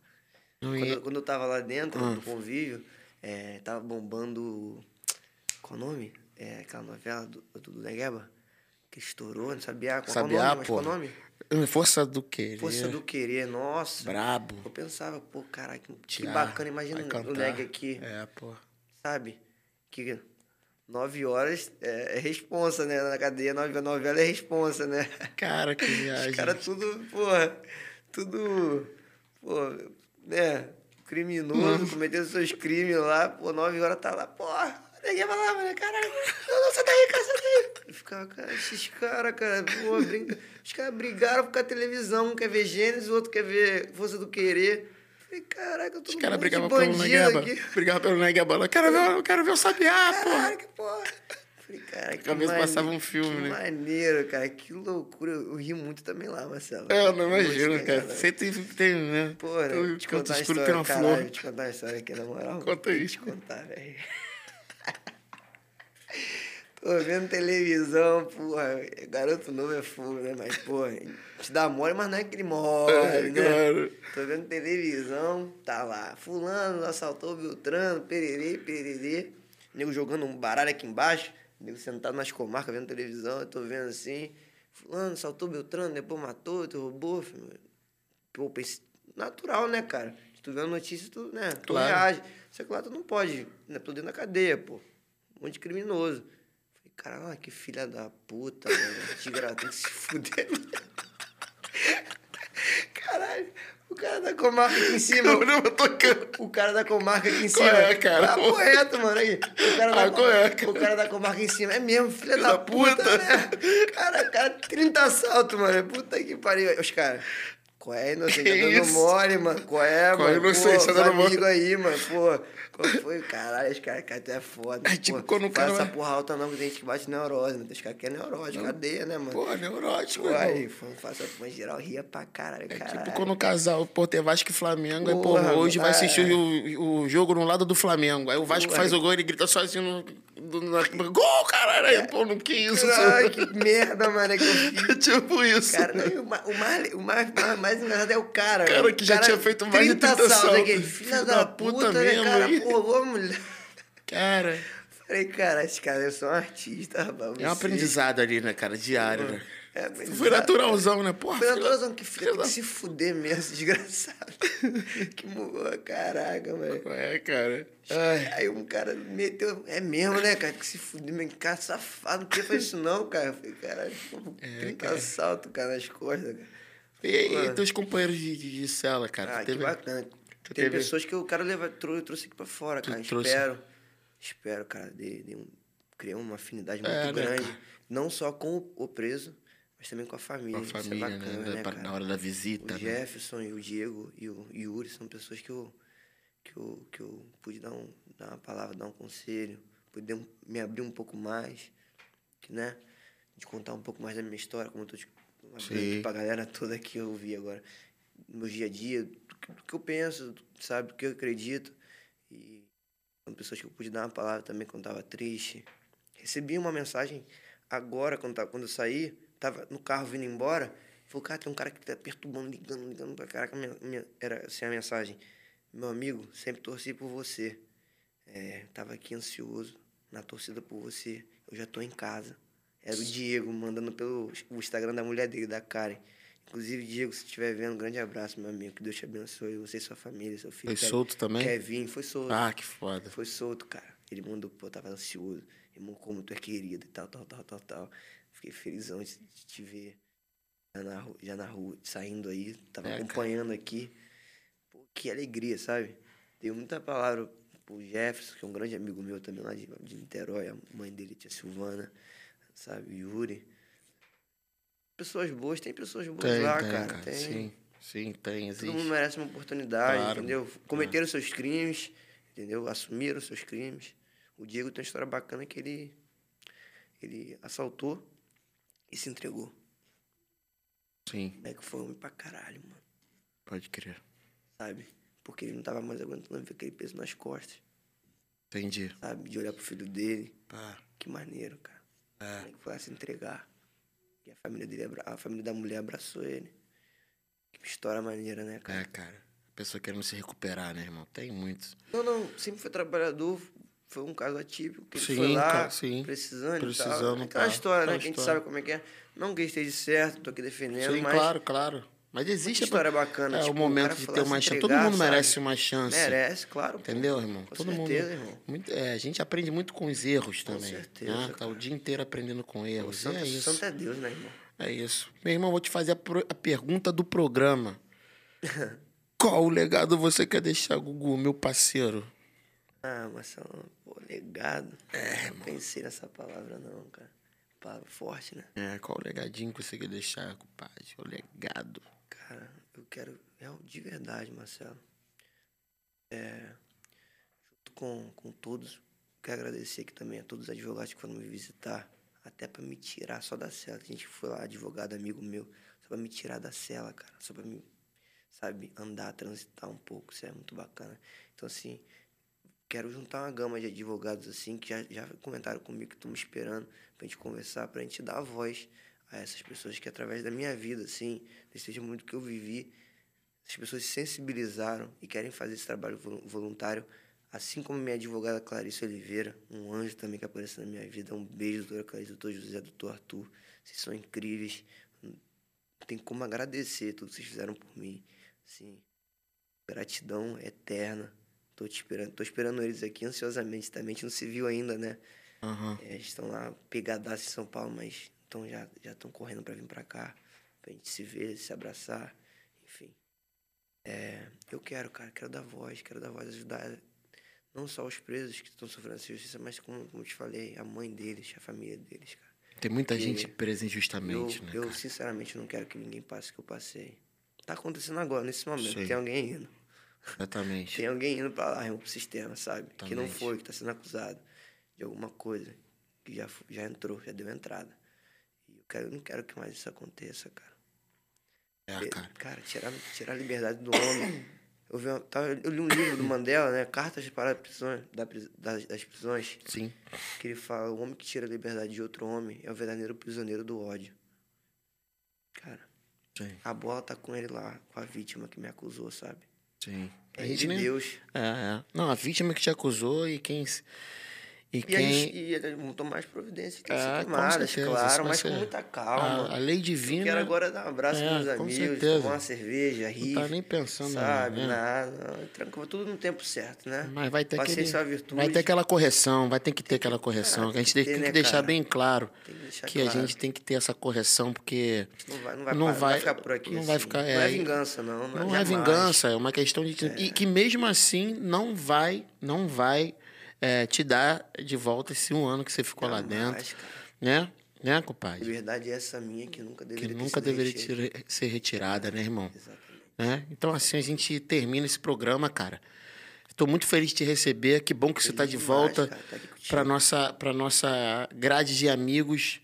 Quando, ia- eu- quando eu tava lá dentro Ah. do convívio, é, tava bombando. Qual o nome? É aquela novela do, do, Negueba? Que estourou, não sabia qual, o Sabiá, nome, mas qual o pô. nome? Força do querer. Força do Querer, nossa. Brabo. Eu pensava, pô, caralho, que, que bacana, imagina o. Neg aqui, É, pô. sabe? Que nove horas é, é responsa, né? Na cadeia, nove, novela é responsa, né? Cara, que (laughs) viagem. Os caras tudo, porra, tudo, pô, né? Criminoso, cometendo seus crimes lá, pô, nove horas tá lá, porra, ninguém vai lá, mano, caralho, não, não, sai daí, cara, sai daí. Eu ficava, cara, esses caras, cara, pô, brinca, os caras brigaram por causa da televisão, um quer ver Gênesis, o outro quer ver Força do Querer. Falei, caraca, eu tô Os caras brigavam pelo aqui. Brigavam pelo Negueba. Eu quero ver, eu quero ver o Sabiá, pô. Caralho, que porra. Falei, cara, que cabeça mane- passava um filme, que né? maneiro, cara. Que loucura. Eu, eu ri muito também lá, Marcelo. É, eu não imagino, cara. Sempre tem, né? Pô, né? Tem Vou te canto contar escuro história, tem uma caralho, flor. Vou te contar uma história aqui, na moral. Conta Tem que te contar, velho. (laughs) Tô vendo televisão, porra. Garoto novo é fogo, né? Mas, porra, te dá mole, mas não é aquele mole, É, né? claro. Tô vendo televisão, tá lá. Fulano assaltou Beltrano, pererê, pererê. Nego jogando um baralho aqui embaixo. Nego sentado nas comarcas vendo televisão. Eu tô vendo assim. Fulano assaltou Beltrano, depois matou, derrubou. filho. Pô, pensei- natural, né, cara? Se tu vê a notícia, tu, né, tu Claro. reage. Só que lá tu não pode, né? Tô dentro da cadeia, pô. Um monte de criminoso. Falei, caralho, que filha da puta, mano. Tigra, tem que se fuder. (laughs) Caralho, o cara da comarca aqui em cima. Eu não tô. O cara da comarca aqui em Qual cima. é, cara? Tá correto, mano. Aí. O cara, da, Ah, qual é, cara? o cara da comarca em cima. É mesmo, filha da, da puta, puta. né? Cara, cara, 30 assaltos, mano. Puta que pariu. Os caras. Qual é, inocente? Tá dando isso? mole, mano. Qual é, Qual é, mano? inocente? Pô, Tá dando mole? aí, mano. Pô, qual foi? Caralho, os caras cara, até é foda. É tipo pô, quando o faz cara essa vai- porra alta não, que tem gente que bate neurose, mano. Os caras que é neurose, cadeia, né, mano? Pô, neurótico, Pô, aí, foi- faça uma geral, ria pra caralho, É caralho. tipo quando o casal, pô, tem Vasco e Flamengo, aí, pô, Porra, hoje vai é. assistir o, o jogo no lado do Flamengo. Aí o Vasco Porra. faz o gol e ele grita sozinho no. Do- na- Gol, caralho! Aí, pô, não que isso? Ai, que merda, mano, é que eu (laughs) fiz. tipo isso. Cara, não, e o, ma- o mais, o mais, mais, engraçado é o cara. Cara mano. que já O tinha feito mais de 30 assaltos. assaltos. aquele Filha da, puta, né, mesmo, cara? aí. Pô, vamos... Cara, Falei, cara, esses caras são artistas, rapaz. é um aprendizado ali, né, cara? Diário, né? É. Foi naturalzão, né? Porra, Foi naturalzão, que filho que se fuder mesmo, (laughs) desgraçado. que morreu, caraca, velho. É, cara. Ai, Aí um cara meteu. É mesmo, né, cara? Que se fuder, meu cara safado, não fazer isso não, cara. Eu falei, caralho, pô, 30 É, cara. assaltos, cara, nas costas, cara. E, e teus companheiros de, de, de cela, cara? Ah, que teve- bacana. tu Tem teve- pessoas que eu quero levar, trou- trouxe aqui pra fora, Tu cara. trouxe? Espero. Espero, cara, de, de um, criar uma afinidade muito É, né, grande. cara? Não só com o, o preso, mas também com a família. Com a Isso família, é bacana, né? né? Na hora da visita, O né? Jefferson e o Diego e o Yuri são pessoas que eu, que eu, que eu pude dar, um, dar uma palavra, dar um conselho, pude me abrir um pouco mais, né? De contar um pouco mais da minha história, como eu tô te abrindo pra galera toda que eu vi agora, no meu dia a dia, do que, eu penso, sabe, do que eu acredito. E são pessoas que eu pude dar uma palavra também quando tava triste. Recebi uma mensagem agora, quando, quando eu saí, tava no carro vindo embora. Falou, cara, tem um cara que tá perturbando, ligando, ligando pra caraca. Minha, minha, era assim a mensagem. Meu amigo, sempre torci por você. É, tava aqui ansioso, na torcida por você. Eu já tô em casa. Era o Diego, mandando pelo o Instagram da mulher dele, da Karen. Inclusive, Diego, se estiver vendo, um grande abraço, meu amigo. Que Deus te abençoe, você e sua família, seu filho. Foi solto também? Kevin, foi solto. Ah, que foda. Foi solto, cara. Ele mandou, pô, tava ansioso. Irmão, como tu é querido e tal, tal, tal, tal, tal. Fiquei felizão de de te ver já na, já na rua, saindo aí. Tava É, cara. acompanhando aqui. Pô, que alegria, sabe? Deu muita palavra pro Jefferson, que é um grande amigo meu também lá de, de Niterói. A mãe dele, tia Silvana, sabe? Yuri. Pessoas boas, tem pessoas boas Tem, lá, tem, cara. cara. Tem. Sim, sim, tem, Todo mundo existe. merece uma oportunidade, Claro, entendeu? mano. Cometeram seus crimes, entendeu? Assumiram seus crimes. O Diego tem uma história bacana que ele, ele assaltou e se entregou. Sim, É que foi homem pra caralho, mano. pode crer. Sabe? Porque ele não tava mais aguentando ver aquele peso nas costas, Entendi. sabe? De olhar pro filho dele. Pá. Que maneiro, cara. É. Ele foi lá se entregar. E a família dele, a família da mulher abraçou ele. Que história maneira, né, cara? É, cara. Pessoa querendo se recuperar, né, irmão? Tem muitos. Não, não, sempre foi trabalhador, foi um caso atípico, que ele Sim, foi lá, cara, sim. precisando, Precisando, e tal. Aquela tá. história, né, que a gente sabe como é que é. Não que esteja certo, tô aqui defendendo, Sim, mas claro, claro. Mas existe Muita história bacana, É tipo, o o momento de ter uma chance. Todo mundo sabe? merece uma chance. merece, claro. Entendeu, irmão? Com Todo certeza, mundo. irmão. Muito- é, a gente aprende muito com os erros também. certeza, né? Tá cara. o dia inteiro aprendendo com O erros. santo, é isso. santo é Deus, né, irmão? É isso. Meu irmão, vou te fazer a, pro- a pergunta do programa. (laughs) Qual legado você quer deixar, Gugu, meu parceiro? Ah, Marcelo, pô, legado. É, não pensei nessa palavra, não, cara. Palavra forte, né? É, qual legadinho que você quer deixar, compadre? O legado. Cara, eu quero. É, de verdade, Marcelo. É, junto com, com todos, quero agradecer aqui também a todos os advogados que foram me visitar, até pra me tirar só da cela. A gente foi lá, advogado amigo meu, só pra me tirar da cela, cara. Só pra me, sabe, andar, transitar um pouco. Isso é muito bacana. Então, assim, quero juntar uma gama de advogados assim que já, já comentaram comigo que estão me esperando pra gente conversar, pra gente dar voz a essas pessoas que através da minha vida, assim, desse muito que eu vivi, as pessoas se sensibilizaram e querem fazer esse trabalho vol- voluntário, assim como minha advogada Clarice Oliveira, um anjo também que apareceu na minha vida. Um beijo, doutora Clarice, doutor José, doutor Arthur. Vocês são incríveis. Não tem como agradecer tudo que vocês fizeram por mim. Assim, gratidão eterna. Tô te esperando, tô esperando eles aqui ansiosamente também. A gente não se viu ainda, né? Aham. É, eles estão lá pegadaços em São Paulo, mas então já já estão correndo para vir para cá, pra gente se ver, se abraçar, enfim. É, eu quero, cara, quero dar voz, quero dar voz, ajudar não só os presos que estão sofrendo essa justiça, mas como, como eu te falei, a mãe deles, a família deles, cara. Tem muita E gente presa Eu, injustamente, né, eu cara? sinceramente não quero que ninguém passe o que eu passei. Tá acontecendo agora, nesse momento, Sei. tem alguém indo. Exatamente. Tem alguém indo pra lá, pro sistema, sabe? Que não Exatamente. foi, que tá sendo acusado de alguma coisa, que já, já entrou, já deu entrada. E eu, quero, eu não quero que mais isso aconteça, cara. É, cara. Cara, tirar, tirar a liberdade do homem. Eu, vi tava- eu li um livro do Mandela, né? Cartas para a prisões, da, das, das prisões, Sim. que ele fala: o homem que tira a liberdade de outro homem é o verdadeiro prisioneiro do ódio. Cara, Sim. a bola tá com ele lá, com a vítima que me acusou, sabe? Sim. É de Deus. É, é. Não, a vítima que te acusou e quem. E E, quem. e ele montou mais providências que que É, ser com tomadas, certeza, claro, vai mas ser- com muita calma. a, a lei Eu divina. quero agora dar um abraço É, meus amigos, certeza. tomar uma cerveja, rir. Não tá nem pensando, Sabe, né? nada. Tranquilo, tudo no tempo certo, né? Mas vai ter, aquele, é uma virtude. vai ter aquela correção, vai ter que ter aquela correção. ah, que a gente tem tem que que, ter, né, deixar cara? bem claro que deixar que a claro. gente tem que ter essa correção, porque Não vai, não vai, não parar, vai- ficar por aqui. não vai assim. ficar- Não é, é vingança, não. Não, não é jamais. vingança, é uma questão de. E que mesmo assim não vai, não vai é, te dar de volta esse um ano que você ficou lá dentro. cara. Né? Né, compadre? Liberdade é essa minha que nunca Que deveria ter nunca deveria ser retirada, né, irmão? Exatamente. né? Então, assim, a gente termina esse programa, cara. Estou muito feliz de te receber. Que bom que você está de demais, volta tá para nossa para nossa grade de amigos,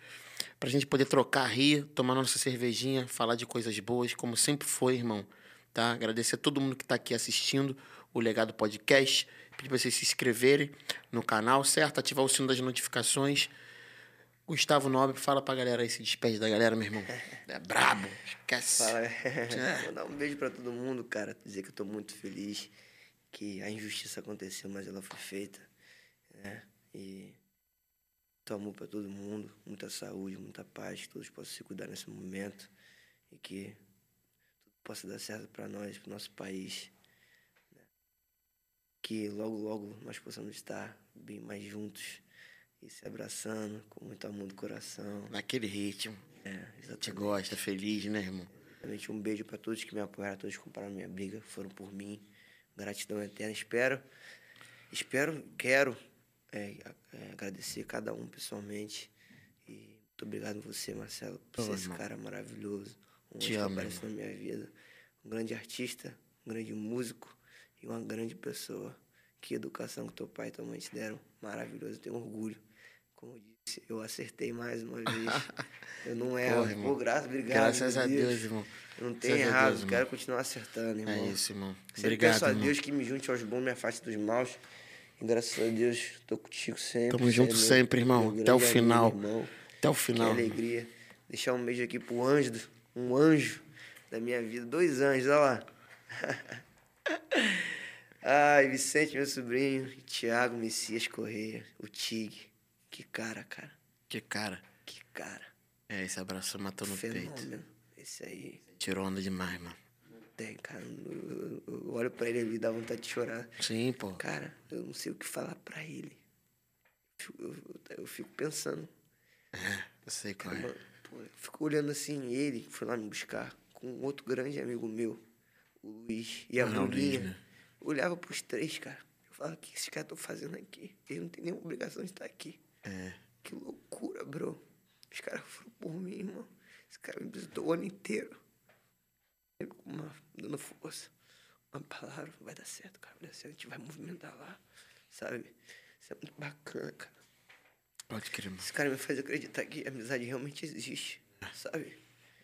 para a gente poder trocar, rir, tomar nossa cervejinha, falar de coisas boas, como sempre foi, irmão. Tá? Agradecer a todo mundo que está aqui assistindo o Legado Podcast. Pedir para vocês se inscreverem no canal, certo? Ativar o sino das notificações. Gustavo Nobre, fala pra galera aí, se despede da galera, meu irmão. (laughs) É brabo, esquece. Fala, (laughs) Vou dar um beijo pra todo mundo, cara. Dizer que eu tô muito feliz que a injustiça aconteceu, mas ela foi feita, né? E muito amor pra todo mundo, muita saúde, muita paz, que todos possam se cuidar nesse momento e que tudo possa dar certo pra nós, pro nosso país. Que logo, logo nós possamos estar bem mais juntos e se abraçando com muito amor do coração. Naquele ritmo. É, A gente exatamente. gosta, feliz, né, irmão? Realmente um beijo para todos que me apoiaram, todos que compraram minha briga, foram por mim. Gratidão eterna. Espero, espero, quero é, é, agradecer cada um pessoalmente. E muito obrigado a você, Marcelo, por ser esse cara maravilhoso. Um Te que amo, aparece na minha vida. Um grande artista, um grande músico e uma grande pessoa. Que educação que teu pai e tua mãe te deram. Maravilhoso, eu tenho orgulho. Como eu disse, eu acertei mais uma vez. (laughs) Eu não erro. Porra. Pô, graças, obrigado. Graças a Deus, irmão. eu não tenho errado, Deus, quero continuar acertando, irmão. É isso, irmão. Sempre Obrigado, peço a irmão. Deus que me junte aos bons, me afaste dos maus. E graças a Deus, tô contigo sempre. Tamo junto meu- sempre, irmão. Até o final. amigo, irmão. Até o Que final. alegria. Deixar um beijo aqui pro anjo, um anjo da minha vida. Dois anos, olha lá. (laughs) Ai, Vicente, meu sobrinho. Tiago Messias Correia. O Tig. Que cara, cara. Que cara. Que cara. É, esse abraço matou no Fenômeno. peito. Esse aí. Tirou onda demais, mano. Tem, cara. Eu, eu- olho pra ele ali e dá vontade de chorar. Sim, pô. Cara, eu não sei o que falar pra ele. Eu, eu- eu fico pensando. Eu sei qual é. Mano, pô, eu fico olhando assim, ele que foi lá me buscar, com outro grande amigo meu, o Luiz, e a Ah. Luiz, né? Olhava pros três, cara. Eu falava, o que esses caras estão fazendo aqui? Eles não têm nenhuma obrigação de estar aqui. É. Que loucura, bro. Os caras foram por mim, irmão. Esse cara me visitou o ano inteiro. Uma, dando força. Uma palavra, vai dar certo, cara. Vai dar certo. A gente vai movimentar lá, sabe? Isso é muito bacana, cara. Pode crer, mano. Esse cara me faz acreditar que a amizade realmente existe, sabe?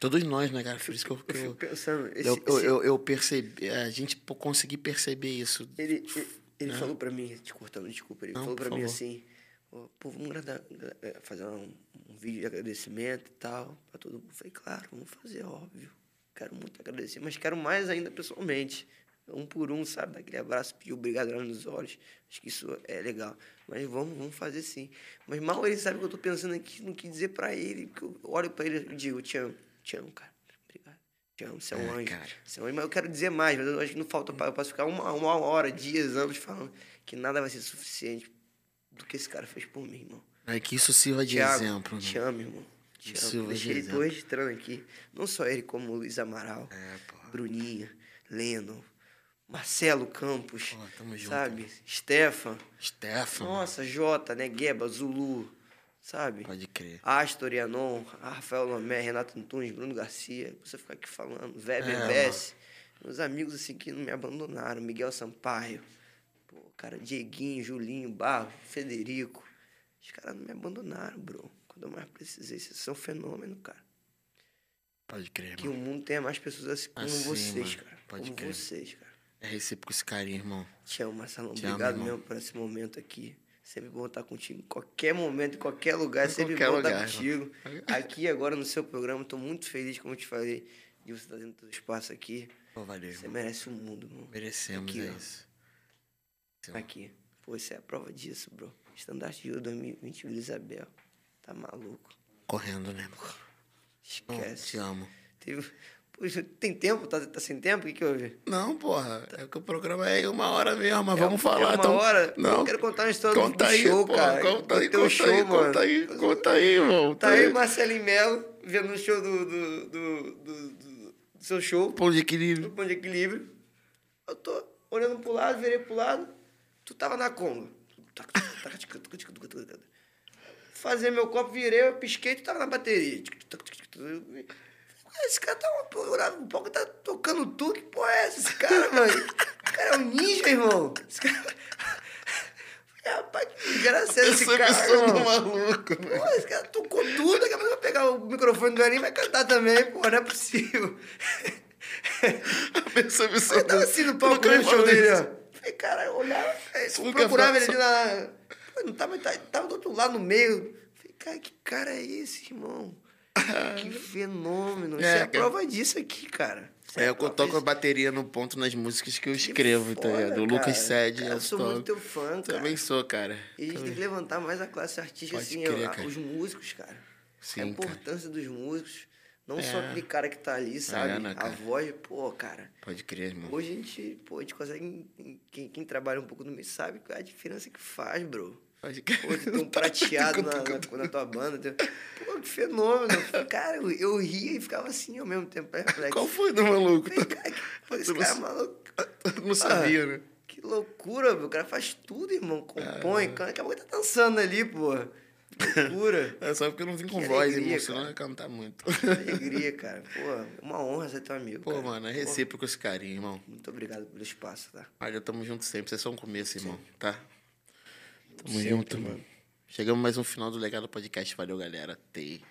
Todos nós, né, cara? Por isso que eu, Eu que fico eu, pensando, esse, eu, eu, esse- eu, eu percebi. A gente pô, conseguir perceber isso. ele, ele, ele falou pra mim, te cortando, desculpa, ele Não, falou pra mim favor. assim, "Ô, pô, vamos agradar- gra- eh, fazer um, um vídeo de agradecimento e tal, pra todo mundo. Eu falei, claro, vamos fazer, óbvio. Quero muito agradecer, mas quero mais ainda pessoalmente. Um por um, sabe? Dar aquele abraço, pedir obrigado olhando nos olhos. Acho que isso é legal. Mas vamos, vamos fazer sim. Mas mal ele sabe que eu tô pensando aqui no que dizer pra ele. Porque eu olho pra ele e digo, te amo, te amo, cara. Obrigado. Te amo, você é um É, anjo. cara. Você é um anjo. Mas eu quero dizer mais, mas eu acho que não falta. Eu posso ficar uma, uma hora, dias, anos falando que nada vai ser suficiente do que esse cara fez por mim, irmão. É que isso sirva de Thiago, exemplo, te né? amo, irmão. Te Isso amo. Deixei de ele, exemplo. registrando aqui. Não só ele, como o Luiz Amaral, É. Bruninha, Leno, Marcelo Campos, Pô, tamo junto, sabe? Stefan. Stefan. Nossa, Jota, né? Gueba, Zulu, sabe? Pode crer. Astor e Anon, Rafael Lomé, Renato Antunes, Bruno Garcia, você ficar aqui falando, Weber É, Bess, meus amigos assim que não me abandonaram, Miguel Sampaio, pô, cara, Dieguinho, Julinho, Barros, Federico, os caras não me abandonaram, bro. Quando eu mais precisei, vocês são um fenômeno, cara. Pode crer, Que o irmão. mundo tenha mais pessoas assim como Assim, vocês, mano. cara. Pode como crer. vocês, cara. É recíproco esse carinho, irmão. Te amo, Marcelão. Te amo, Obrigado irmão. mesmo por esse momento aqui. Sempre bom estar contigo. Em qualquer momento, em qualquer lugar, Em sempre qualquer bom lugar, estar contigo. Aqui agora no seu programa, estou muito feliz, como eu te falei, de você estar dentro do espaço aqui. Pô, valeu, Você merece o mundo, irmão. Merecemos, Aqui, é ó. isso. Aqui. Pô, isso é a prova disso, bro. Estandarte de Ouro 2020, Vila Isabel. Tá maluco. Correndo, né? Esquece. te amo. Teve... Poxa, tem tempo? Tá, tá sem tempo? O que que houve? Não, porra. É que o programa é uma hora mesmo, mas É vamos falar. É uma então- hora? Não. Eu quero contar uma história do- Conta do aí, show, porra. cara. Conta aí, conta show, aí, conta aí, conta aí, irmão. Tá aí o Marcelinho Melo, vendo o show do, do, do, do- do- seu show, Pão de equilíbrio. Ponto de Equilíbrio. Eu tô olhando pro lado, virei pro lado, tu tava na conga. Fazer meu copo, virei, eu pisquei, tu tava na bateria. Esse cara tá olhando um pouco, tá tocando tudo. Que porra é essa? Esse cara, mano? Esse cara é um ninja, irmão. Esse cara. (laughs) Rapaz, que graça é esse cara, irmão. maluco, né? Pô, esse cara tocou tudo, daqui a pouco vai pegar o microfone do Aninho e vai cantar também, pô, não é possível. Pensou isso. Eu tava assim no palco no me show dele, ó. Falei, cara, eu olhava, procurava ele ali na. Pô, não tava, tava, tava do outro lado no meio. Falei, cara, que cara é esse, irmão? Que fenômeno. Isso É, é a cara. prova disso aqui, cara. É, a eu toco a bateria no ponto nas músicas que eu Que escrevo, tá foda, ligado? O Lucas cara. Sede. Cara, Eu sou muito teu fã, cara. Também sou, cara. E a gente tem que levantar mais a classe artística, Pode assim, crer, a- cara. os músicos, cara. Sim, a cara. importância dos músicos. Não só É. aquele cara que tá ali, sabe? né, a cara? voz, pô, cara. Pode crer, irmão. Hoje a gente, pô, a gente consegue. Quem, quem trabalha um pouco no meio sabe a diferença que faz, bro. Pode crer. Pô, tem um (laughs) prateado na, na, na tua banda. Pô, que fenômeno. (laughs) Cara, eu, eu ria e ficava assim ao mesmo tempo, perplexo. Qual foi do maluco? (laughs) Falei, cara, que, esse cara é maluco. Tu não sabia, né? Que loucura, meu. O cara faz tudo, irmão. Compõe, canta. Daqui a pouco tá dançando ali, pô. Loucura. É só porque eu não vim com Que voz, alegria, ia cantar muito. Que alegria, cara. Pô, uma honra ser teu amigo. Pô, cara. mano, é Pô, recíproco esse carinho, irmão. Muito obrigado pelo espaço, tá? Olha, tamo junto sempre. Vocês são um começo, irmão, tá? Tamo junto, mano. Chegamos mais um final do Legado Podcast. Valeu, galera. Tei.